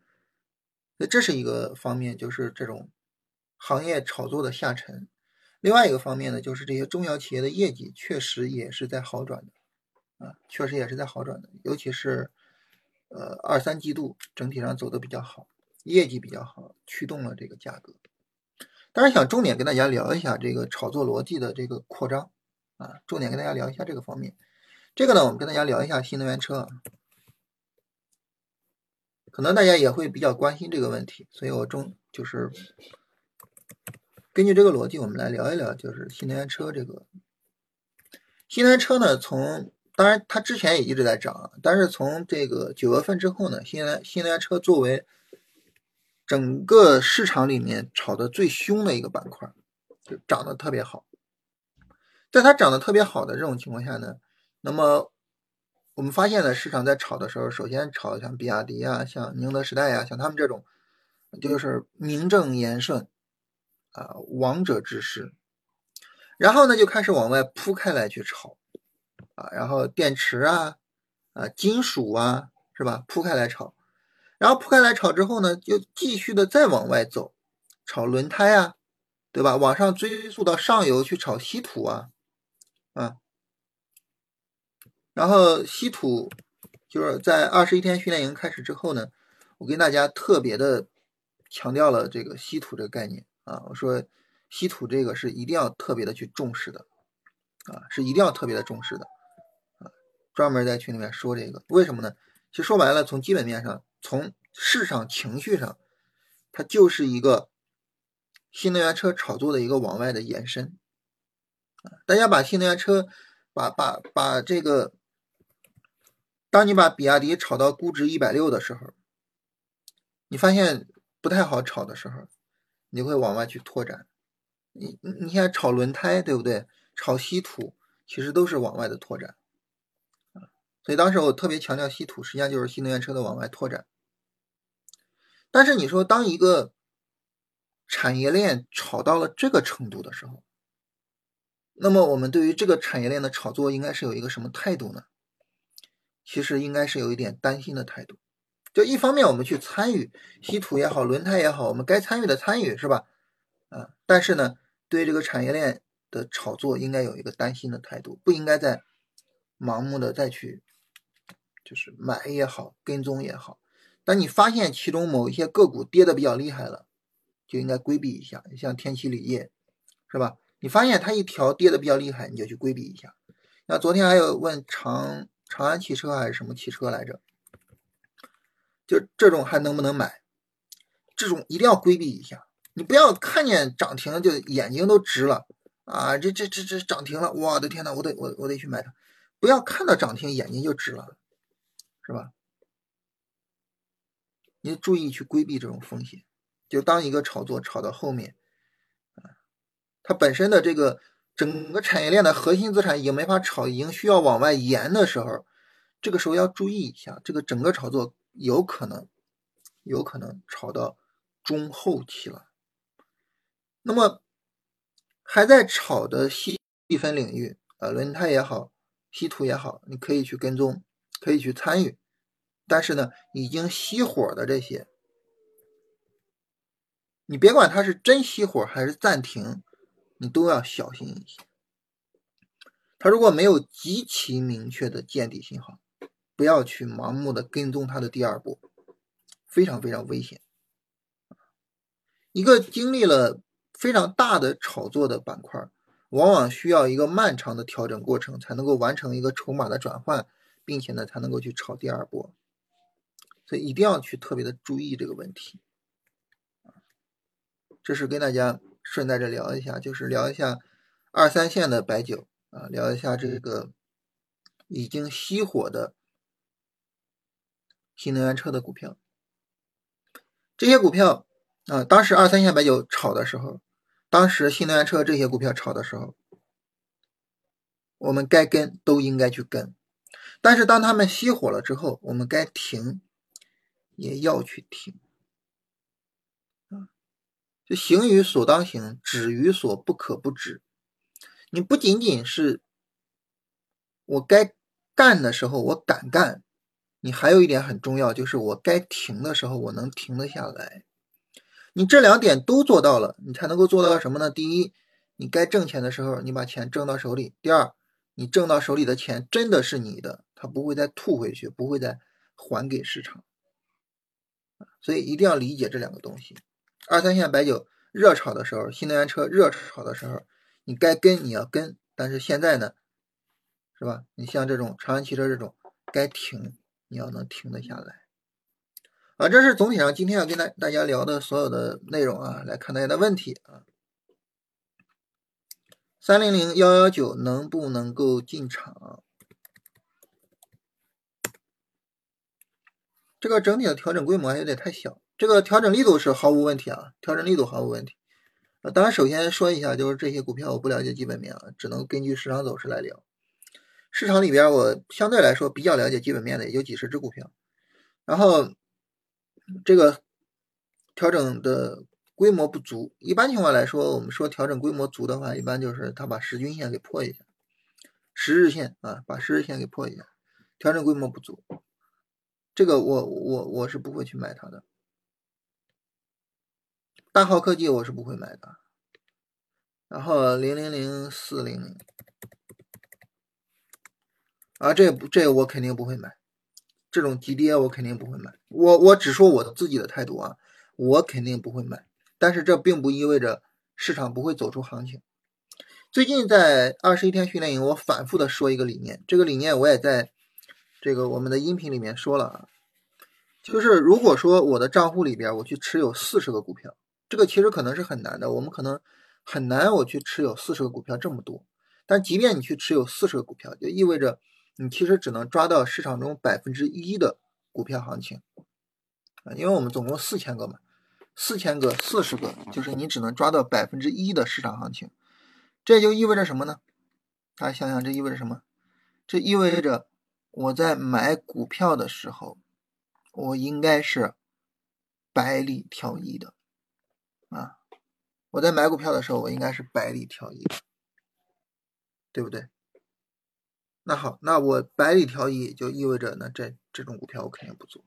那这是一个方面，就是这种行业炒作的下沉。另外一个方面呢，就是这些中小企业的业绩确实也是在好转的，啊，确实也是在好转的，尤其是呃二三季度整体上走的比较好，业绩比较好，驱动了这个价格。当然，想重点跟大家聊一下这个炒作逻辑的这个扩张啊，重点跟大家聊一下这个方面。这个呢，我们跟大家聊一下新能源车，可能大家也会比较关心这个问题，所以我中就是根据这个逻辑，我们来聊一聊，就是新能源车这个新能源车呢，从当然它之前也一直在涨啊，但是从这个九月份之后呢，新能新能源车作为整个市场里面炒的最凶的一个板块，就涨得特别好。在它涨得特别好的这种情况下呢，那么我们发现呢，市场在炒的时候，首先炒像比亚迪啊、像宁德时代呀、像他们这种，就是名正言顺啊，王者之势。然后呢，就开始往外铺开来去炒啊，然后电池啊、啊金属啊，是吧？铺开来炒。然后铺开来炒之后呢，就继续的再往外走，炒轮胎啊，对吧？往上追溯到上游去炒稀土啊，啊，然后稀土就是在二十一天训练营开始之后呢，我跟大家特别的强调了这个稀土这个概念啊，我说稀土这个是一定要特别的去重视的啊，是一定要特别的重视的啊，专门在群里面说这个，为什么呢？其实说白了，从基本面上。从市场情绪上，它就是一个新能源车炒作的一个往外的延伸啊！大家把新能源车，把把把这个，当你把比亚迪炒到估值一百六的时候，你发现不太好炒的时候，你会往外去拓展。你你现在炒轮胎，对不对？炒稀土，其实都是往外的拓展。所以当时我特别强调稀土，实际上就是新能源车的往外拓展。但是你说，当一个产业链炒到了这个程度的时候，那么我们对于这个产业链的炒作应该是有一个什么态度呢？其实应该是有一点担心的态度。就一方面我们去参与稀土也好，轮胎也好，我们该参与的参与是吧？啊，但是呢，对这个产业链的炒作应该有一个担心的态度，不应该再盲目的再去。就是买也好，跟踪也好，当你发现其中某一些个股跌的比较厉害了，就应该规避一下。像天齐锂业，是吧？你发现它一条跌的比较厉害，你就去规避一下。那昨天还有问长长安汽车还是什么汽车来着？就这种还能不能买？这种一定要规避一下。你不要看见涨停就眼睛都直了啊！这这这这涨停了，我的天呐，我得我我得去买它。不要看到涨停眼睛就直了。是吧？你注意去规避这种风险。就当一个炒作炒到后面，啊，它本身的这个整个产业链的核心资产已经没法炒，已经需要往外延的时候，这个时候要注意一下，这个整个炒作有可能有可能炒到中后期了。那么还在炒的细分领域啊，轮胎也好，稀土也好，你可以去跟踪，可以去参与。但是呢，已经熄火的这些，你别管它是真熄火还是暂停，你都要小心一些。它如果没有极其明确的见底信号，不要去盲目的跟踪它的第二波，非常非常危险。一个经历了非常大的炒作的板块，往往需要一个漫长的调整过程，才能够完成一个筹码的转换，并且呢，才能够去炒第二波。所以一定要去特别的注意这个问题。这是跟大家顺带着聊一下，就是聊一下二三线的白酒啊，聊一下这个已经熄火的新能源车的股票，这些股票。啊，当时二三线白酒炒的时候，当时新能源车这些股票炒的时候，我们该跟都应该去跟，但是当他们熄火了之后，我们该停也要去停。就行于所当行，止于所不可不止。你不仅仅是我该干的时候我敢干，你还有一点很重要，就是我该停的时候我能停得下来。你这两点都做到了，你才能够做到什么呢？第一，你该挣钱的时候，你把钱挣到手里；第二，你挣到手里的钱真的是你的，它不会再吐回去，不会再还给市场。所以一定要理解这两个东西。二三线白酒热炒的时候，新能源车热炒的时候，你该跟你要跟，但是现在呢，是吧？你像这种长安汽车这种，该停你要能停得下来。啊，这是总体上今天要跟大大家聊的所有的内容啊，来看大家的问题啊。三零零幺幺九能不能够进场？这个整体的调整规模还有点太小，这个调整力度是毫无问题啊，调整力度毫无问题。呃，当然首先说一下，就是这些股票我不了解基本面啊，只能根据市场走势来聊。市场里边我相对来说比较了解基本面的也就几十只股票，然后。这个调整的规模不足，一般情况来说，我们说调整规模足的话，一般就是它把十均线给破一下，十日线啊，把十日线给破一下，调整规模不足，这个我我我是不会去买它的。大号科技我是不会买的，然后零零零四零零啊，这不这我肯定不会买。这种急跌我肯定不会买，我我只说我自己的态度啊，我肯定不会买。但是这并不意味着市场不会走出行情。最近在二十一天训练营，我反复的说一个理念，这个理念我也在这个我们的音频里面说了啊，就是如果说我的账户里边我去持有四十个股票，这个其实可能是很难的，我们可能很难我去持有四十个股票这么多。但即便你去持有四十个股票，就意味着。你其实只能抓到市场中百分之一的股票行情啊，因为我们总共四千个嘛，四千个四十个，就是你只能抓到百分之一的市场行情。这就意味着什么呢？大家想想，这意味着什么？这意味着我在买股票的时候，我应该是百里挑一的啊！我在买股票的时候，我应该是百里挑一，对不对？那好，那我百里挑一就意味着，那这这种股票我肯定不做。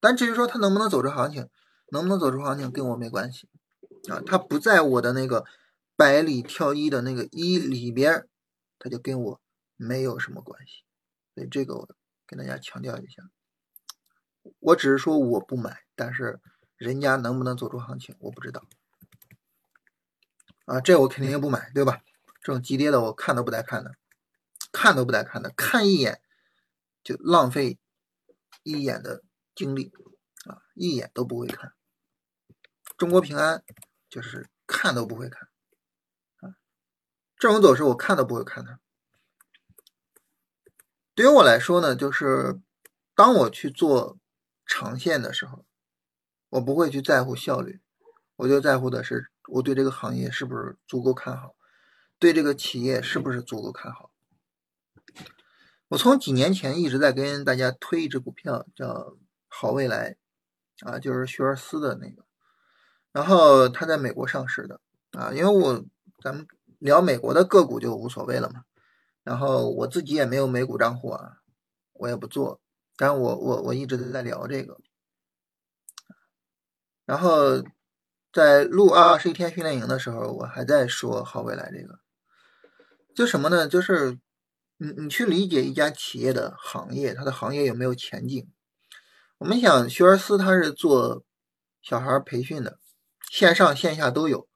但至于说它能不能走出行情，能不能走出行情跟我没关系啊，它不在我的那个百里挑一的那个一里边，它就跟我没有什么关系。所以这个我跟大家强调一下，我只是说我不买，但是人家能不能走出行情我不知道啊，这我肯定不买，对吧？这种急跌的我看都不带看的。看都不带看的，看一眼就浪费一眼的精力啊，一眼都不会看。中国平安就是看都不会看啊，这种走势我看都不会看的。对于我来说呢，就是当我去做长线的时候，我不会去在乎效率，我就在乎的是我对这个行业是不是足够看好，对这个企业是不是足够看好。我从几年前一直在跟大家推一只股票，叫好未来，啊，就是学而思的那个，然后它在美国上市的，啊，因为我咱们聊美国的个股就无所谓了嘛。然后我自己也没有美股账户啊，我也不做，但我我我一直都在聊这个。然后在录二十一天训练营的时候，我还在说好未来这个，就什么呢？就是你你去理解一家企业的行业，它的行业有没有前景？我们想，学而思它是做小孩培训的，线上线下都有，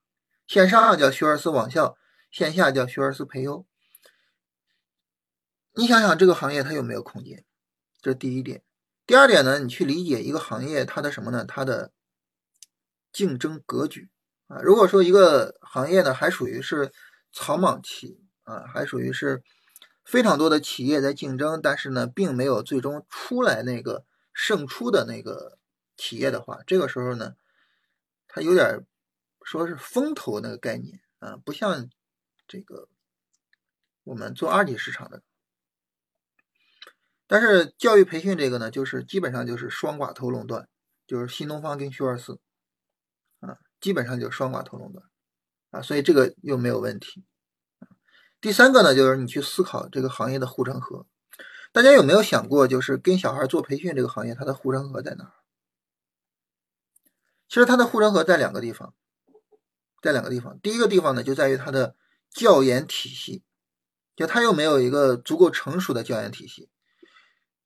线上叫学而思网校，线下叫学而思培优。你想想这个行业它有没有空间？这是第一点。第二点呢，你去理解一个行业它的什么呢？它的竞争格局啊，如果说一个行业呢还属于是草莽期啊，还属于是非常多的企业在竞争，但是呢，并没有最终出来那个胜出的那个企业的话，这个时候呢，它有点说是风投那个概念啊，不像这个我们做二级市场的。但是教育培训这个呢，就是基本上就是双寡头垄断，就是新东方跟学而思。基本上就是双寡头垄断啊，所以这个又没有问题。第三个呢，就是你去思考这个行业的护城河。大家有没有想过，就是跟小孩做培训这个行业，它的护城河在哪？其实它的护城河在两个地方，在两个地方。第一个地方呢，就在于它的教研体系，就它又没有一个足够成熟的教研体系。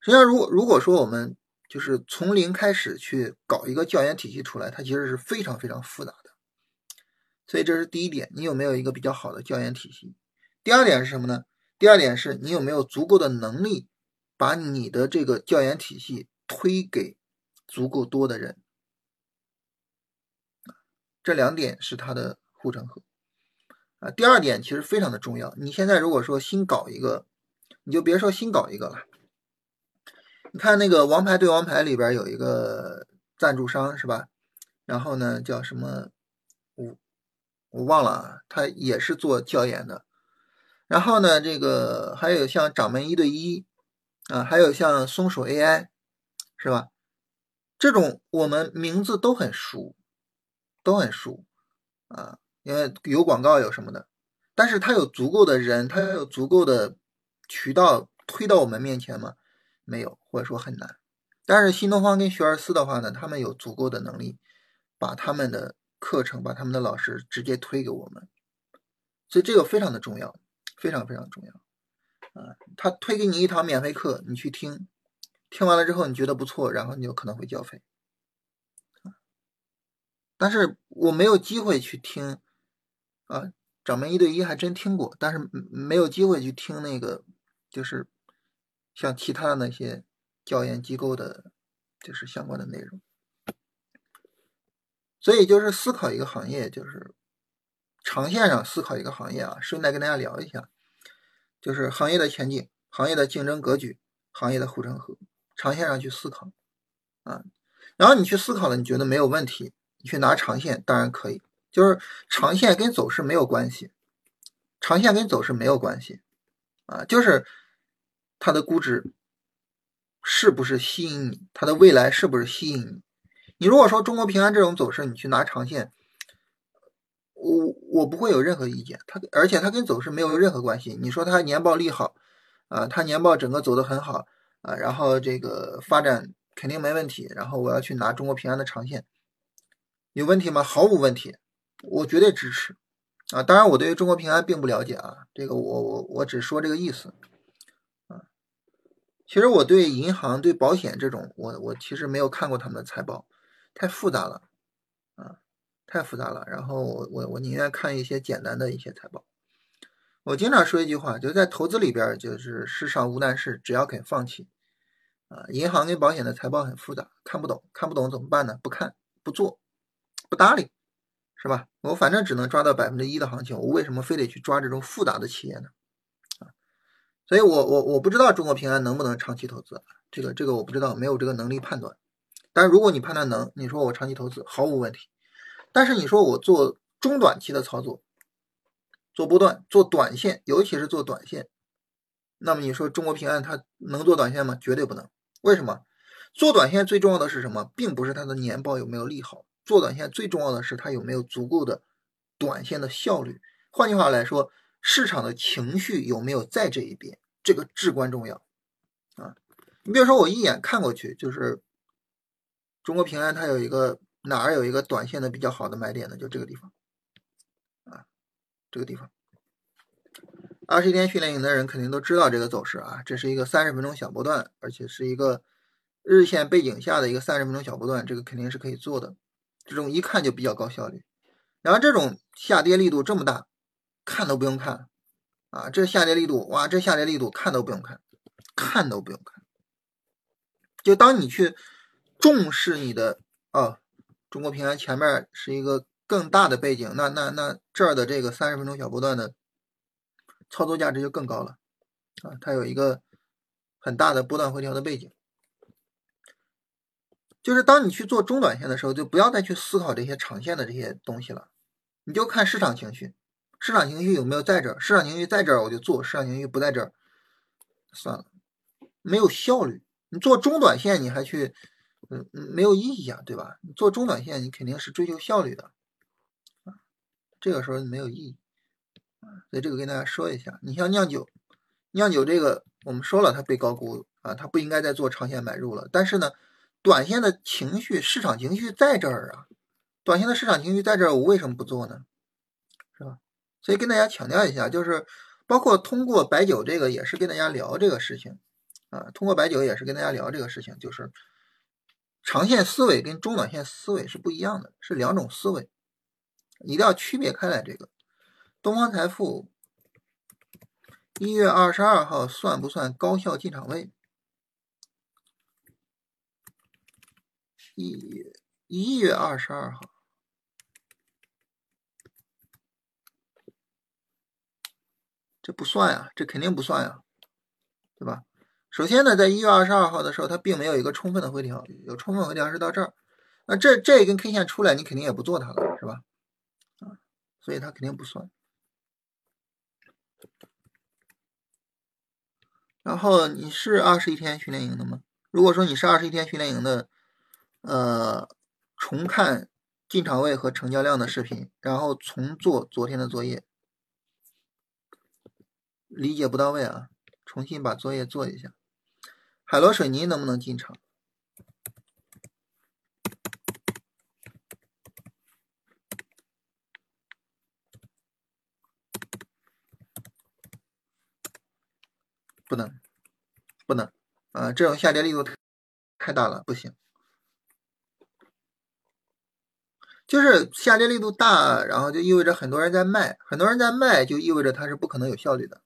实际上，如果如果说我们就是从零开始去搞一个教研体系出来，它其实是非常非常复杂的。所以这是第一点，你有没有一个比较好的教研体系？第二点是什么呢？第二点是你有没有足够的能力，把你的这个教研体系推给足够多的人。这两点是它的护城河啊。第二点其实非常的重要。你现在如果说新搞一个，你就别说新搞一个了。你看那个《王牌对王牌》里边有一个赞助商是吧？然后呢叫什么？我我忘了，他也是做教研的。然后呢，这个还有像掌门一对一啊，还有像松鼠 AI 是吧？这种我们名字都很熟，都很熟啊，因为有广告有什么的。但是他有足够的人，他有足够的渠道推到我们面前吗？没有，或者说很难。但是新东方跟学而思的话呢，他们有足够的能力，把他们的课程、把他们的老师直接推给我们，所以这个非常的重要，非常非常重要。啊，他推给你一堂免费课，你去听，听完了之后你觉得不错，然后你就可能会交费。但是我没有机会去听，啊，掌门一对一还真听过，但是没有机会去听那个，就是。像其他的那些教研机构的，就是相关的内容，所以就是思考一个行业，就是长线上思考一个行业啊。顺带跟大家聊一下，就是行业的前景、行业的竞争格局、行业的护城河，长线上去思考啊。然后你去思考了，你觉得没有问题，你去拿长线当然可以，就是长线跟走势没有关系，长线跟走势没有关系啊，就是。它的估值是不是吸引你？它的未来是不是吸引你？你如果说中国平安这种走势，你去拿长线，我我不会有任何意见。它而且它跟走势没有任何关系。你说它年报利好啊，它年报整个走的很好啊，然后这个发展肯定没问题。然后我要去拿中国平安的长线，有问题吗？毫无问题，我绝对支持啊。当然，我对于中国平安并不了解啊，这个我我我只说这个意思。其实我对银行、对保险这种，我我其实没有看过他们的财报，太复杂了，啊，太复杂了。然后我我我宁愿看一些简单的一些财报。我经常说一句话，就是在投资里边，就是世上无难事，只要肯放弃。啊，银行跟保险的财报很复杂，看不懂，看不懂怎么办呢？不看，不做，不搭理，是吧？我反正只能抓到百分之一的行情，我为什么非得去抓这种复杂的企业呢？所以，我我我不知道中国平安能不能长期投资，这个这个我不知道，没有这个能力判断。但是如果你判断能，你说我长期投资毫无问题。但是你说我做中短期的操作，做波段、做短线，尤其是做短线，那么你说中国平安它能做短线吗？绝对不能。为什么？做短线最重要的是什么？并不是它的年报有没有利好，做短线最重要的是它有没有足够的短线的效率。换句话来说，市场的情绪有没有在这一边，这个至关重要啊。你比如说，我一眼看过去就是中国平安，它有一个哪儿有一个短线的比较好的买点呢？就这个地方啊，这个地方。二十一天训练营的人肯定都知道这个走势啊，这是一个三十分钟小波段，而且是一个日线背景下的一个三十分钟小波段，这个肯定是可以做的。这种一看就比较高效率。然后这种下跌力度这么大，看都不用看啊！这下跌力度，哇，这下跌力度看都不用看，看都不用看。就当你去重视你的啊，中国平安前面是一个更大的背景，那那那这儿的这个三十分钟小波段的。操作价值就更高了，啊，它有一个很大的波段回调的背景，就是当你去做中短线的时候，就不要再去思考这些长线的这些东西了，你就看市场情绪，市场情绪有没有在这儿，市场情绪在这儿我就做，市场情绪不在这儿，算了，没有效率。你做中短线你还去，嗯，没有意义啊，对吧？你做中短线你肯定是追求效率的，啊，这个时候没有意义。所以这个跟大家说一下，你像酿酒，酿酒这个我们说了，它被高估啊，它不应该再做长线买入了。但是呢，短线的情绪、市场情绪在这儿啊，短线的市场情绪在这儿，我为什么不做呢？所以跟大家强调一下，就是包括通过白酒这个也是跟大家聊这个事情啊，通过白酒也是跟大家聊这个事情，就是长线思维跟中短线思维是不一样的，是两种思维，一定要区别开来这个。东方财富一月二十二号算不算高效进场位？一一月二十二号，这不算呀，这肯定不算呀，对吧？首先呢，在一月二十二号的时候，它并没有一个充分的回调，有充分回调是到这儿，那这这一根 K 线出来，你肯定也不做它了，是吧？啊，所以它肯定不算。然后你是二十一天训练营的吗？如果说你是二十一天训练营的，呃，重看进场位和成交量的视频，然后重做昨天的作业，理解不到位啊，重新把作业做一下。海螺水泥能不能进场？不能，不能，啊，这种下跌力度太大了，不行。就是下跌力度大，然后就意味着很多人在卖，很多人在卖，就意味着它是不可能有效率的。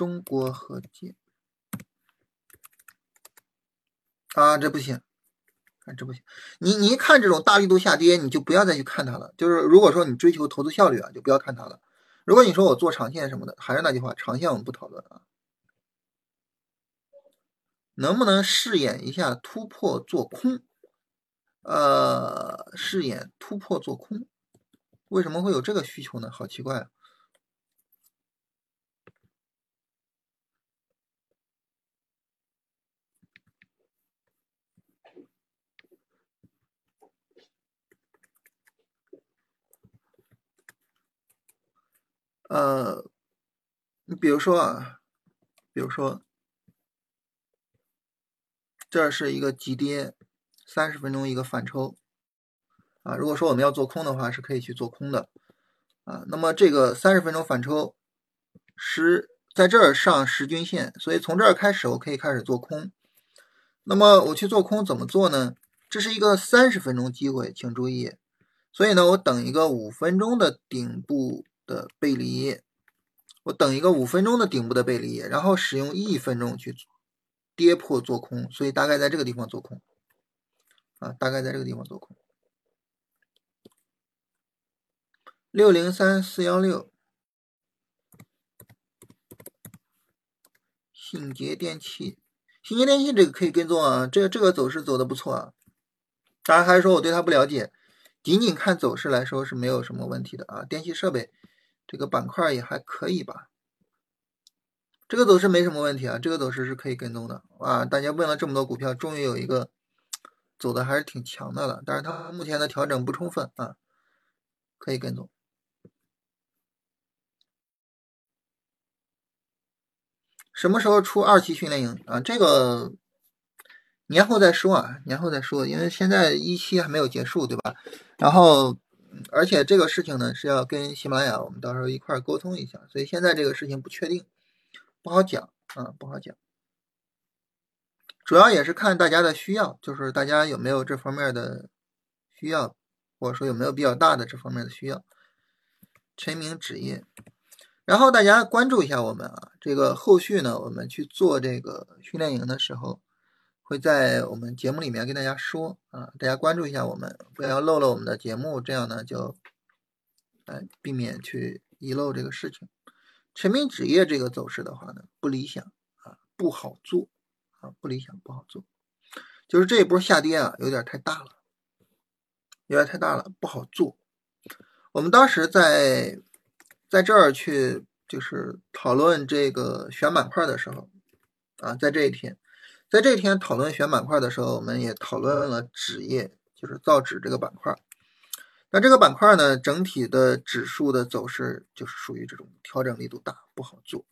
中国核建啊，这不行，看，这不行。你你一看这种大力度下跌，你就不要再去看它了。就是如果说你追求投资效率啊，就不要看它了。如果你说我做长线什么的，还是那句话，长线我们不讨论啊。能不能试演一下突破做空？呃，试演突破做空，为什么会有这个需求呢？好奇怪啊！呃，你比如说啊，比如说，这是一个急跌，三十分钟一个反抽啊。如果说我们要做空的话，是可以去做空的啊。那么这个三十分钟反抽十在这儿上十均线，所以从这儿开始我可以开始做空。那么我去做空怎么做呢？这是一个三十分钟机会，请注意。所以呢，我等一个五分钟的顶部。的背离，我等一个五分钟的顶部的背离，然后使用一分钟去跌破做空，所以大概在这个地方做空，啊，大概在这个地方做空。六零三四幺六，信捷电器，信捷电器这个可以跟踪啊，这这个走势走的不错啊，当然还是说我对它不了解，仅仅看走势来说是没有什么问题的啊，电器设备。这个板块也还可以吧。这个走势没什么问题啊这个走势是可以跟踪的。啊大家问了这么多股票终于有一个走的还是挺强的了但是它目前的调整不充分啊可以跟踪。什么时候出二期训练营？啊这个年后再说啊年后再说因为现在一期还没有结束对吧？然后而且这个事情呢是要跟喜马拉雅我们到时候一块儿沟通一下，所以现在这个事情不确定，不好讲啊，不好讲。主要也是看大家的需要，就是大家有没有这方面的需要，或者说有没有比较大的这方面的需要。陈明纸业，然后大家关注一下我们啊，这个后续呢，我们去做这个训练营的时候，会在我们节目里面跟大家说啊，大家关注一下我们，不要漏了我们的节目，这样呢就，哎，避免去遗漏这个事情。陈明纸业这个走势的话呢，不理想啊，不好做。啊，不理想，不好做，就是这一波下跌啊，有点太大了，有点太大了，不好做。我们当时在在这儿去就是讨论这个选板块的时候啊，在这一天，在这一天讨论选板块的时候，我们也讨论了纸业，就是造纸这个板块。那这个板块呢，整体的指数的走势就是属于这种调整力度大，不好做。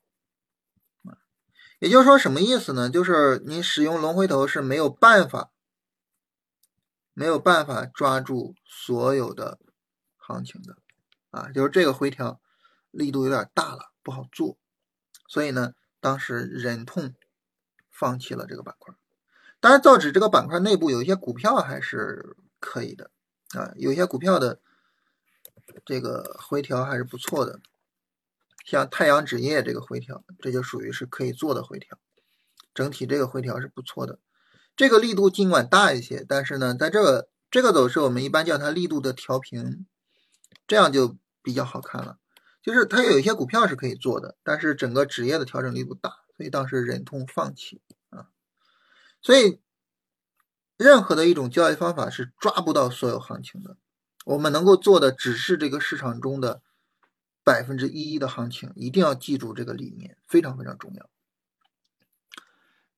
也就是说，什么意思呢？就是你使用龙回头是没有办法，没有办法抓住所有的行情的啊！就是这个回调力度有点大了，不好做，所以呢，当时忍痛放弃了这个板块。当然，造纸这个板块内部有一些股票还是可以的啊，有一些股票的这个回调还是不错的。像太阳纸业这个回调，这就属于是可以做的回调，整体这个回调是不错的。这个力度尽管大一些，但是呢，在这个这个走势，我们一般叫它力度的调平，这样就比较好看了。就是它有一些股票是可以做的，但是整个纸业的调整力度大，所以当时忍痛放弃啊。所以，任何的一种交易方法是抓不到所有行情的，我们能够做的只是这个市场中的。百分之一的行情，一定要记住这个理念，非常非常重要。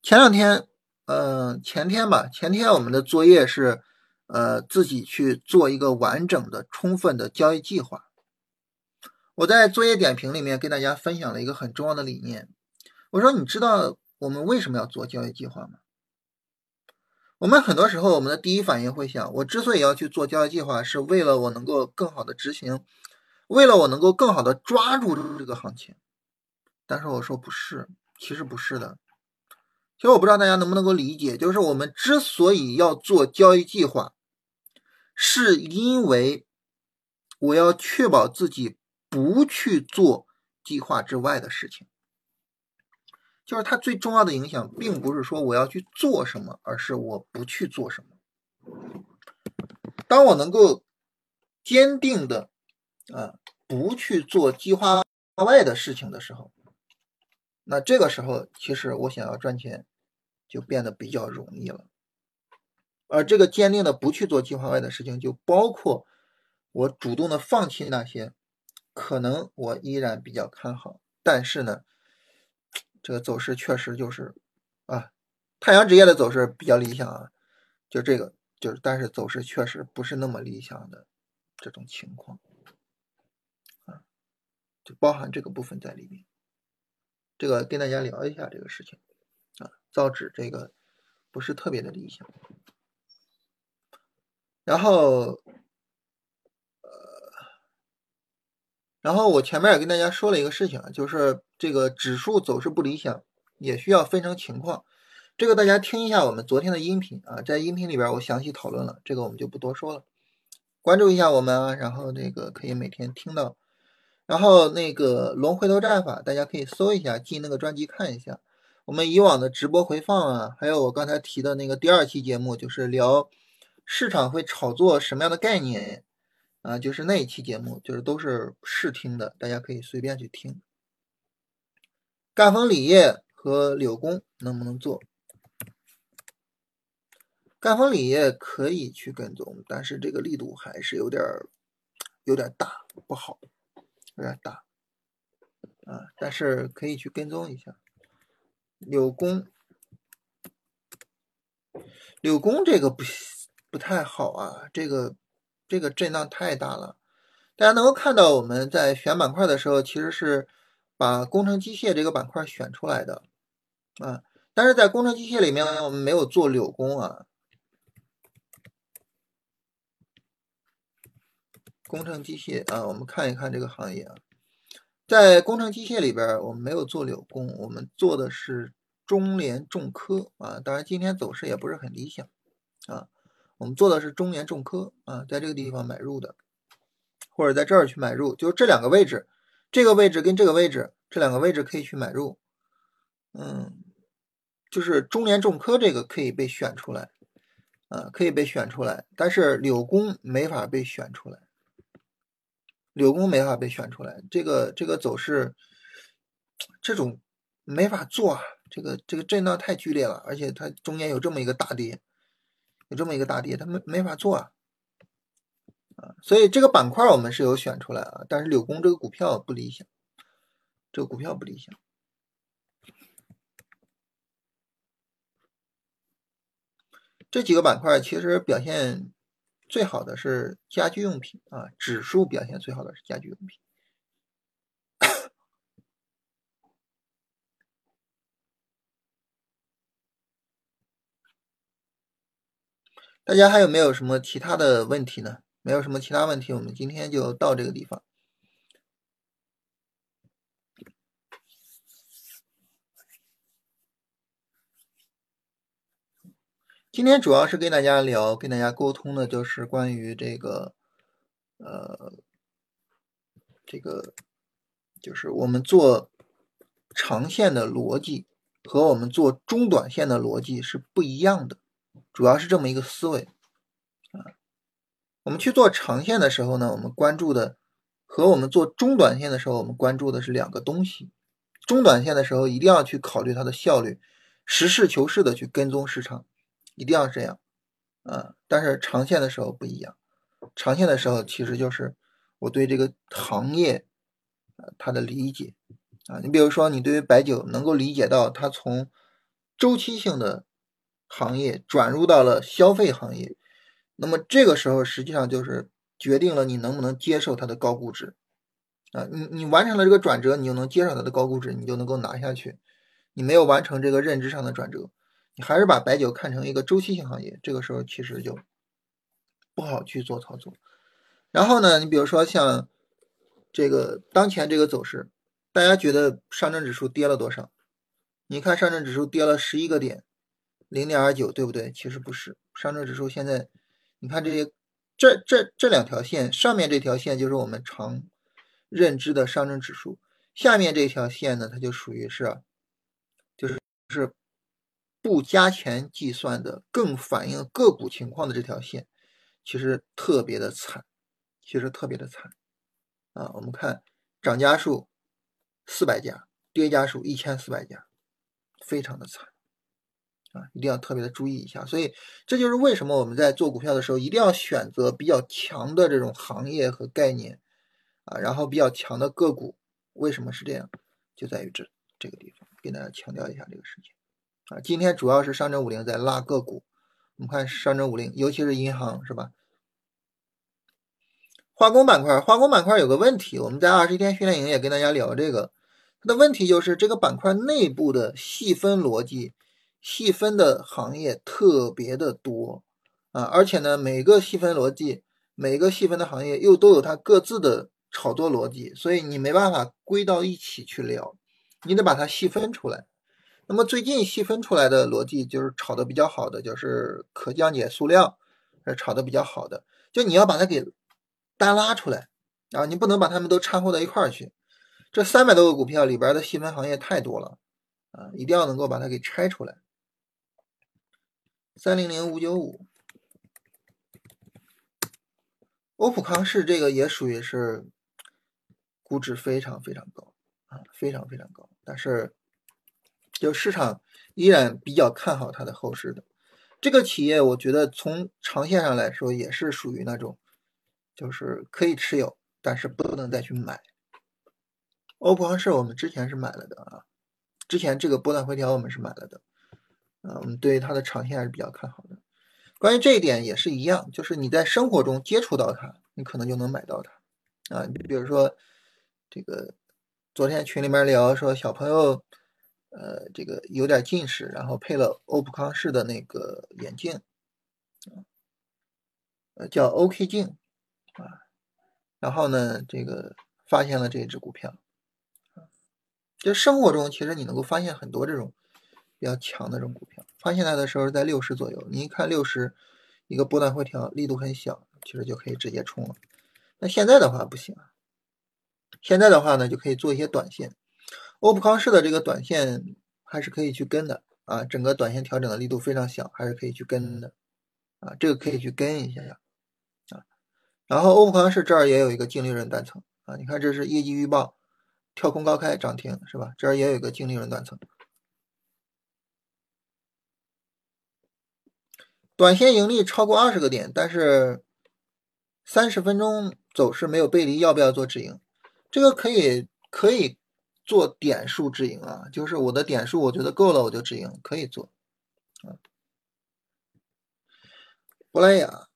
前两天，呃，前天吧，前天我们的作业是，呃，自己去做一个完整的、充分的交易计划。我在作业点评里面跟大家分享了一个很重要的理念，我说，你知道我们为什么要做交易计划吗？我们很多时候，我们的第一反应会想，我之所以要去做交易计划，是为了我能够更好的执行。为了我能够更好的抓住这个行情，但是我说不是，其实不是的。其实我不知道大家能不能够理解，就是我们之所以要做交易计划，是因为我要确保自己不去做计划之外的事情。就是它最重要的影响，并不是说我要去做什么，而是我不去做什么。当我能够坚定的。啊，不去做计划外的事情的时候，那这个时候其实我想要赚钱就变得比较容易了。而这个坚定的不去做计划外的事情，就包括我主动的放弃那些可能我依然比较看好，但是呢，这个走势确实就是啊，太阳职业的走势比较理想啊，就这个就是，但是走势确实不是那么理想的这种情况。啊就包含这个部分在里面，这个跟大家聊一下这个事情啊，造纸这个不是特别的理想。然后，呃，然后我前面也跟大家说了一个事情啊，就是这个指数走势不理想，也需要分成情况。这个大家听一下我们昨天的音频啊，在音频里边我详细讨论了，这个我们就不多说了。关注一下我们啊，然后那个可以每天听到。然后那个龙回头战法，大家可以搜一下，进那个专辑看一下。我们以往的直播回放啊，还有我刚才提的那个第二期节目，就是聊市场会炒作什么样的概念啊，就是那一期节目，就是都是试听的，大家可以随便去听。赣锋锂业和柳工能不能做？赣锋锂业可以去跟踪，但是这个力度还是有点有点大，不好。有点大啊，但是可以去跟踪一下柳工。柳工这个不不太好啊，这个这个震荡太大了。大家能够看到我们在选板块的时候，其实是把工程机械这个板块选出来的啊。但是在工程机械里面，我们没有做柳工啊。工程机械啊，我们看一看这个行业啊，在工程机械里边，我们没有做柳工，我们做的是中联重科啊。当然，今天走势也不是很理想啊。我们做的是中联重科啊，在这个地方买入的，或者在这儿去买入，就是这两个位置，这个位置跟这个位置，这两个位置可以去买入。嗯，就是中联重科这个可以被选出来啊，可以被选出来，但是柳工没法被选出来。柳工没法被选出来，这个这个走势，这种没法做啊，这个这个震荡太剧烈了，而且它中间有这么一个大跌，有这么一个大跌，它没没法做啊，啊，所以这个板块我们是有选出来啊，但是柳工这个股票不理想，这个股票不理想，这几个板块其实表现。最好的是家居用品啊，指数表现最好的是家居用品。大家还有没有什么其他的问题呢？没有什么其他问题，我们今天就到这个地方。今天主要是跟大家聊、跟大家沟通的，就是关于这个，呃，这个就是我们做长线的逻辑和我们做中短线的逻辑是不一样的，主要是这么一个思维啊。我们去做长线的时候呢，我们关注的和我们做中短线的时候，我们关注的是两个东西。中短线的时候一定要去考虑它的效率，实事求是的去跟踪市场。一定要这样，啊！但是长线的时候不一样，长线的时候其实就是我对这个行业，啊，它的理解，啊，你比如说你对于白酒能够理解到它从周期性的行业转入到了消费行业，那么这个时候实际上就是决定了你能不能接受它的高估值，啊，你你完成了这个转折，你就能接受它的高估值，你就能够拿下去，你没有完成这个认知上的转折。你还是把白酒看成一个周期性行业，这个时候其实就不好去做操作。然后呢，你比如说像这个当前这个走势，大家觉得上证指数跌了多少？你看上证指数跌了十一个点，零点二九，对不对？其实不是，上证指数现在你看这些这这这两条线，上面这条线就是我们常认知的上证指数，下面这条线呢，它就属于是就是是。不加钱计算的更反映个股情况的这条线，其实特别的惨，其实特别的惨啊！我们看涨家数四百家，跌家数一千四百家，非常的惨啊！一定要特别的注意一下。所以这就是为什么我们在做股票的时候，一定要选择比较强的这种行业和概念啊，然后比较强的个股。为什么是这样？就在于这这个地方，给大家强调一下这个事情。啊，今天主要是上证五零在拉个股，我们看上证五零，尤其是银行，是吧？化工板块，化工板块有个问题，我们在二十一天训练营也跟大家聊这个，它的问题就是这个板块内部的细分逻辑、细分的行业特别的多啊，而且呢，每个细分逻辑、每个细分的行业又都有它各自的炒作逻辑，所以你没办法归到一起去聊，你得把它细分出来。那么最近细分出来的逻辑就是炒的比较好的，就是可降解塑料，是炒的比较好的。就你要把它给单拉出来啊，你不能把它们都掺和到一块儿去。这三百多个股票里边的细分行业太多了啊，一定要能够把它给拆出来。三零零五九五，欧普康视这个也属于是估值非常非常高啊，非常非常高，但是。就市场依然比较看好它的后市的这个企业，我觉得从长线上来说也是属于那种，就是可以持有，但是不能再去买。欧普康视我们之前是买了的啊，之前这个波段回调我们是买了的，啊，我们对它的长线还是比较看好的。关于这一点也是一样，就是你在生活中接触到它，你可能就能买到它啊。你比如说这个昨天群里面聊说小朋友。呃，这个有点近视，然后配了欧普康视的那个眼镜，呃，叫 OK 镜啊。然后呢，这个发现了这只股票，就生活中其实你能够发现很多这种比较强的这种股票。发现它的时候在六十左右，你一看六十，一个波段回调力度很小，其实就可以直接冲了。那现在的话不行，现在的话呢就可以做一些短线。欧普康视的这个短线还是可以去跟的啊，整个短线调整的力度非常小，还是可以去跟的啊，这个可以去跟一下呀。然后欧普康视这儿也有一个净利润断层啊，你看这是业绩预报，跳空高开涨停是吧？这儿也有一个净利润断层，短线盈利超过二十个点，但是三十分钟走势没有背离，要不要做止盈？这个可以可以做点数止盈啊，就是我的点数我觉得够了我就止盈，可以做啊。珀莱雅。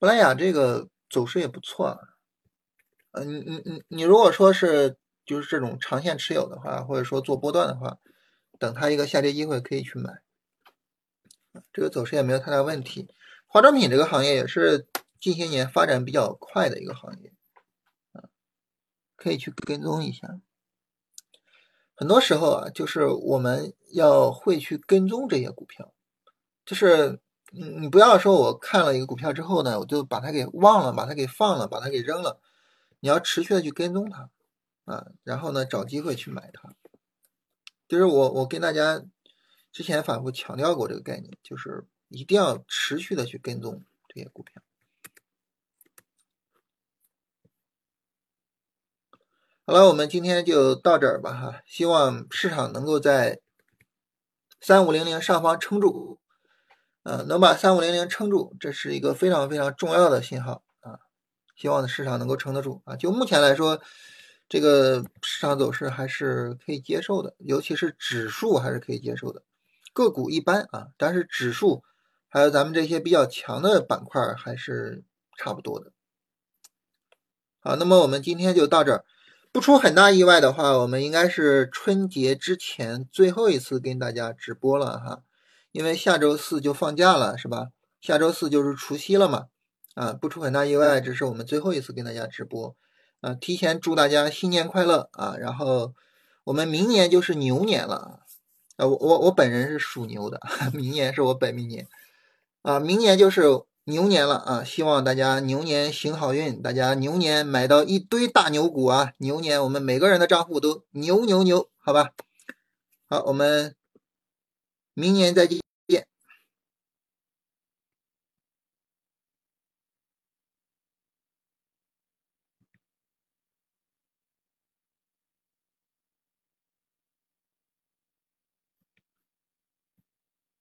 珀莱雅这个走势也不错啊，呃，你你你你如果说是就是这种长线持有的话，或者说做波段的话，等它一个下跌机会可以去买，这个走势也没有太大问题。化妆品这个行业也是近些年发展比较快的一个行业，啊，可以去跟踪一下。很多时候啊，就是我们要会去跟踪这些股票，就是。你你不要说，我看了一个股票之后呢，我就把它给忘了，把它给放了，把它给扔了。你要持续的去跟踪它，啊，然后呢，找机会去买它。就是我我跟大家之前反复强调过这个概念，就是一定要持续的去跟踪这些股票。好了，我们今天就到这儿吧，哈，希望市场能够在三五零零上方撑住。呃，能把三五零零撑住，这是一个非常非常重要的信号啊！希望市场能够撑得住啊！就目前来说，这个市场走势还是可以接受的，尤其是指数还是可以接受的，个股一般啊，但是指数还有咱们这些比较强的板块还是差不多的。好，那么我们今天就到这儿，不出很大意外的话，我们应该是春节之前最后一次跟大家直播了哈。因为下周四就放假了，是吧？下周四就是除夕了嘛，啊，不出很大意外，这是我们最后一次跟大家直播，啊，提前祝大家新年快乐啊！然后我们明年就是牛年了，啊，我我我本人是属牛的，明年是我本命年，啊，明年就是牛年了啊！希望大家牛年行好运，大家牛年买到一堆大牛股啊！牛年我们每个人的账户都牛牛牛，好吧？好，我们明年再见。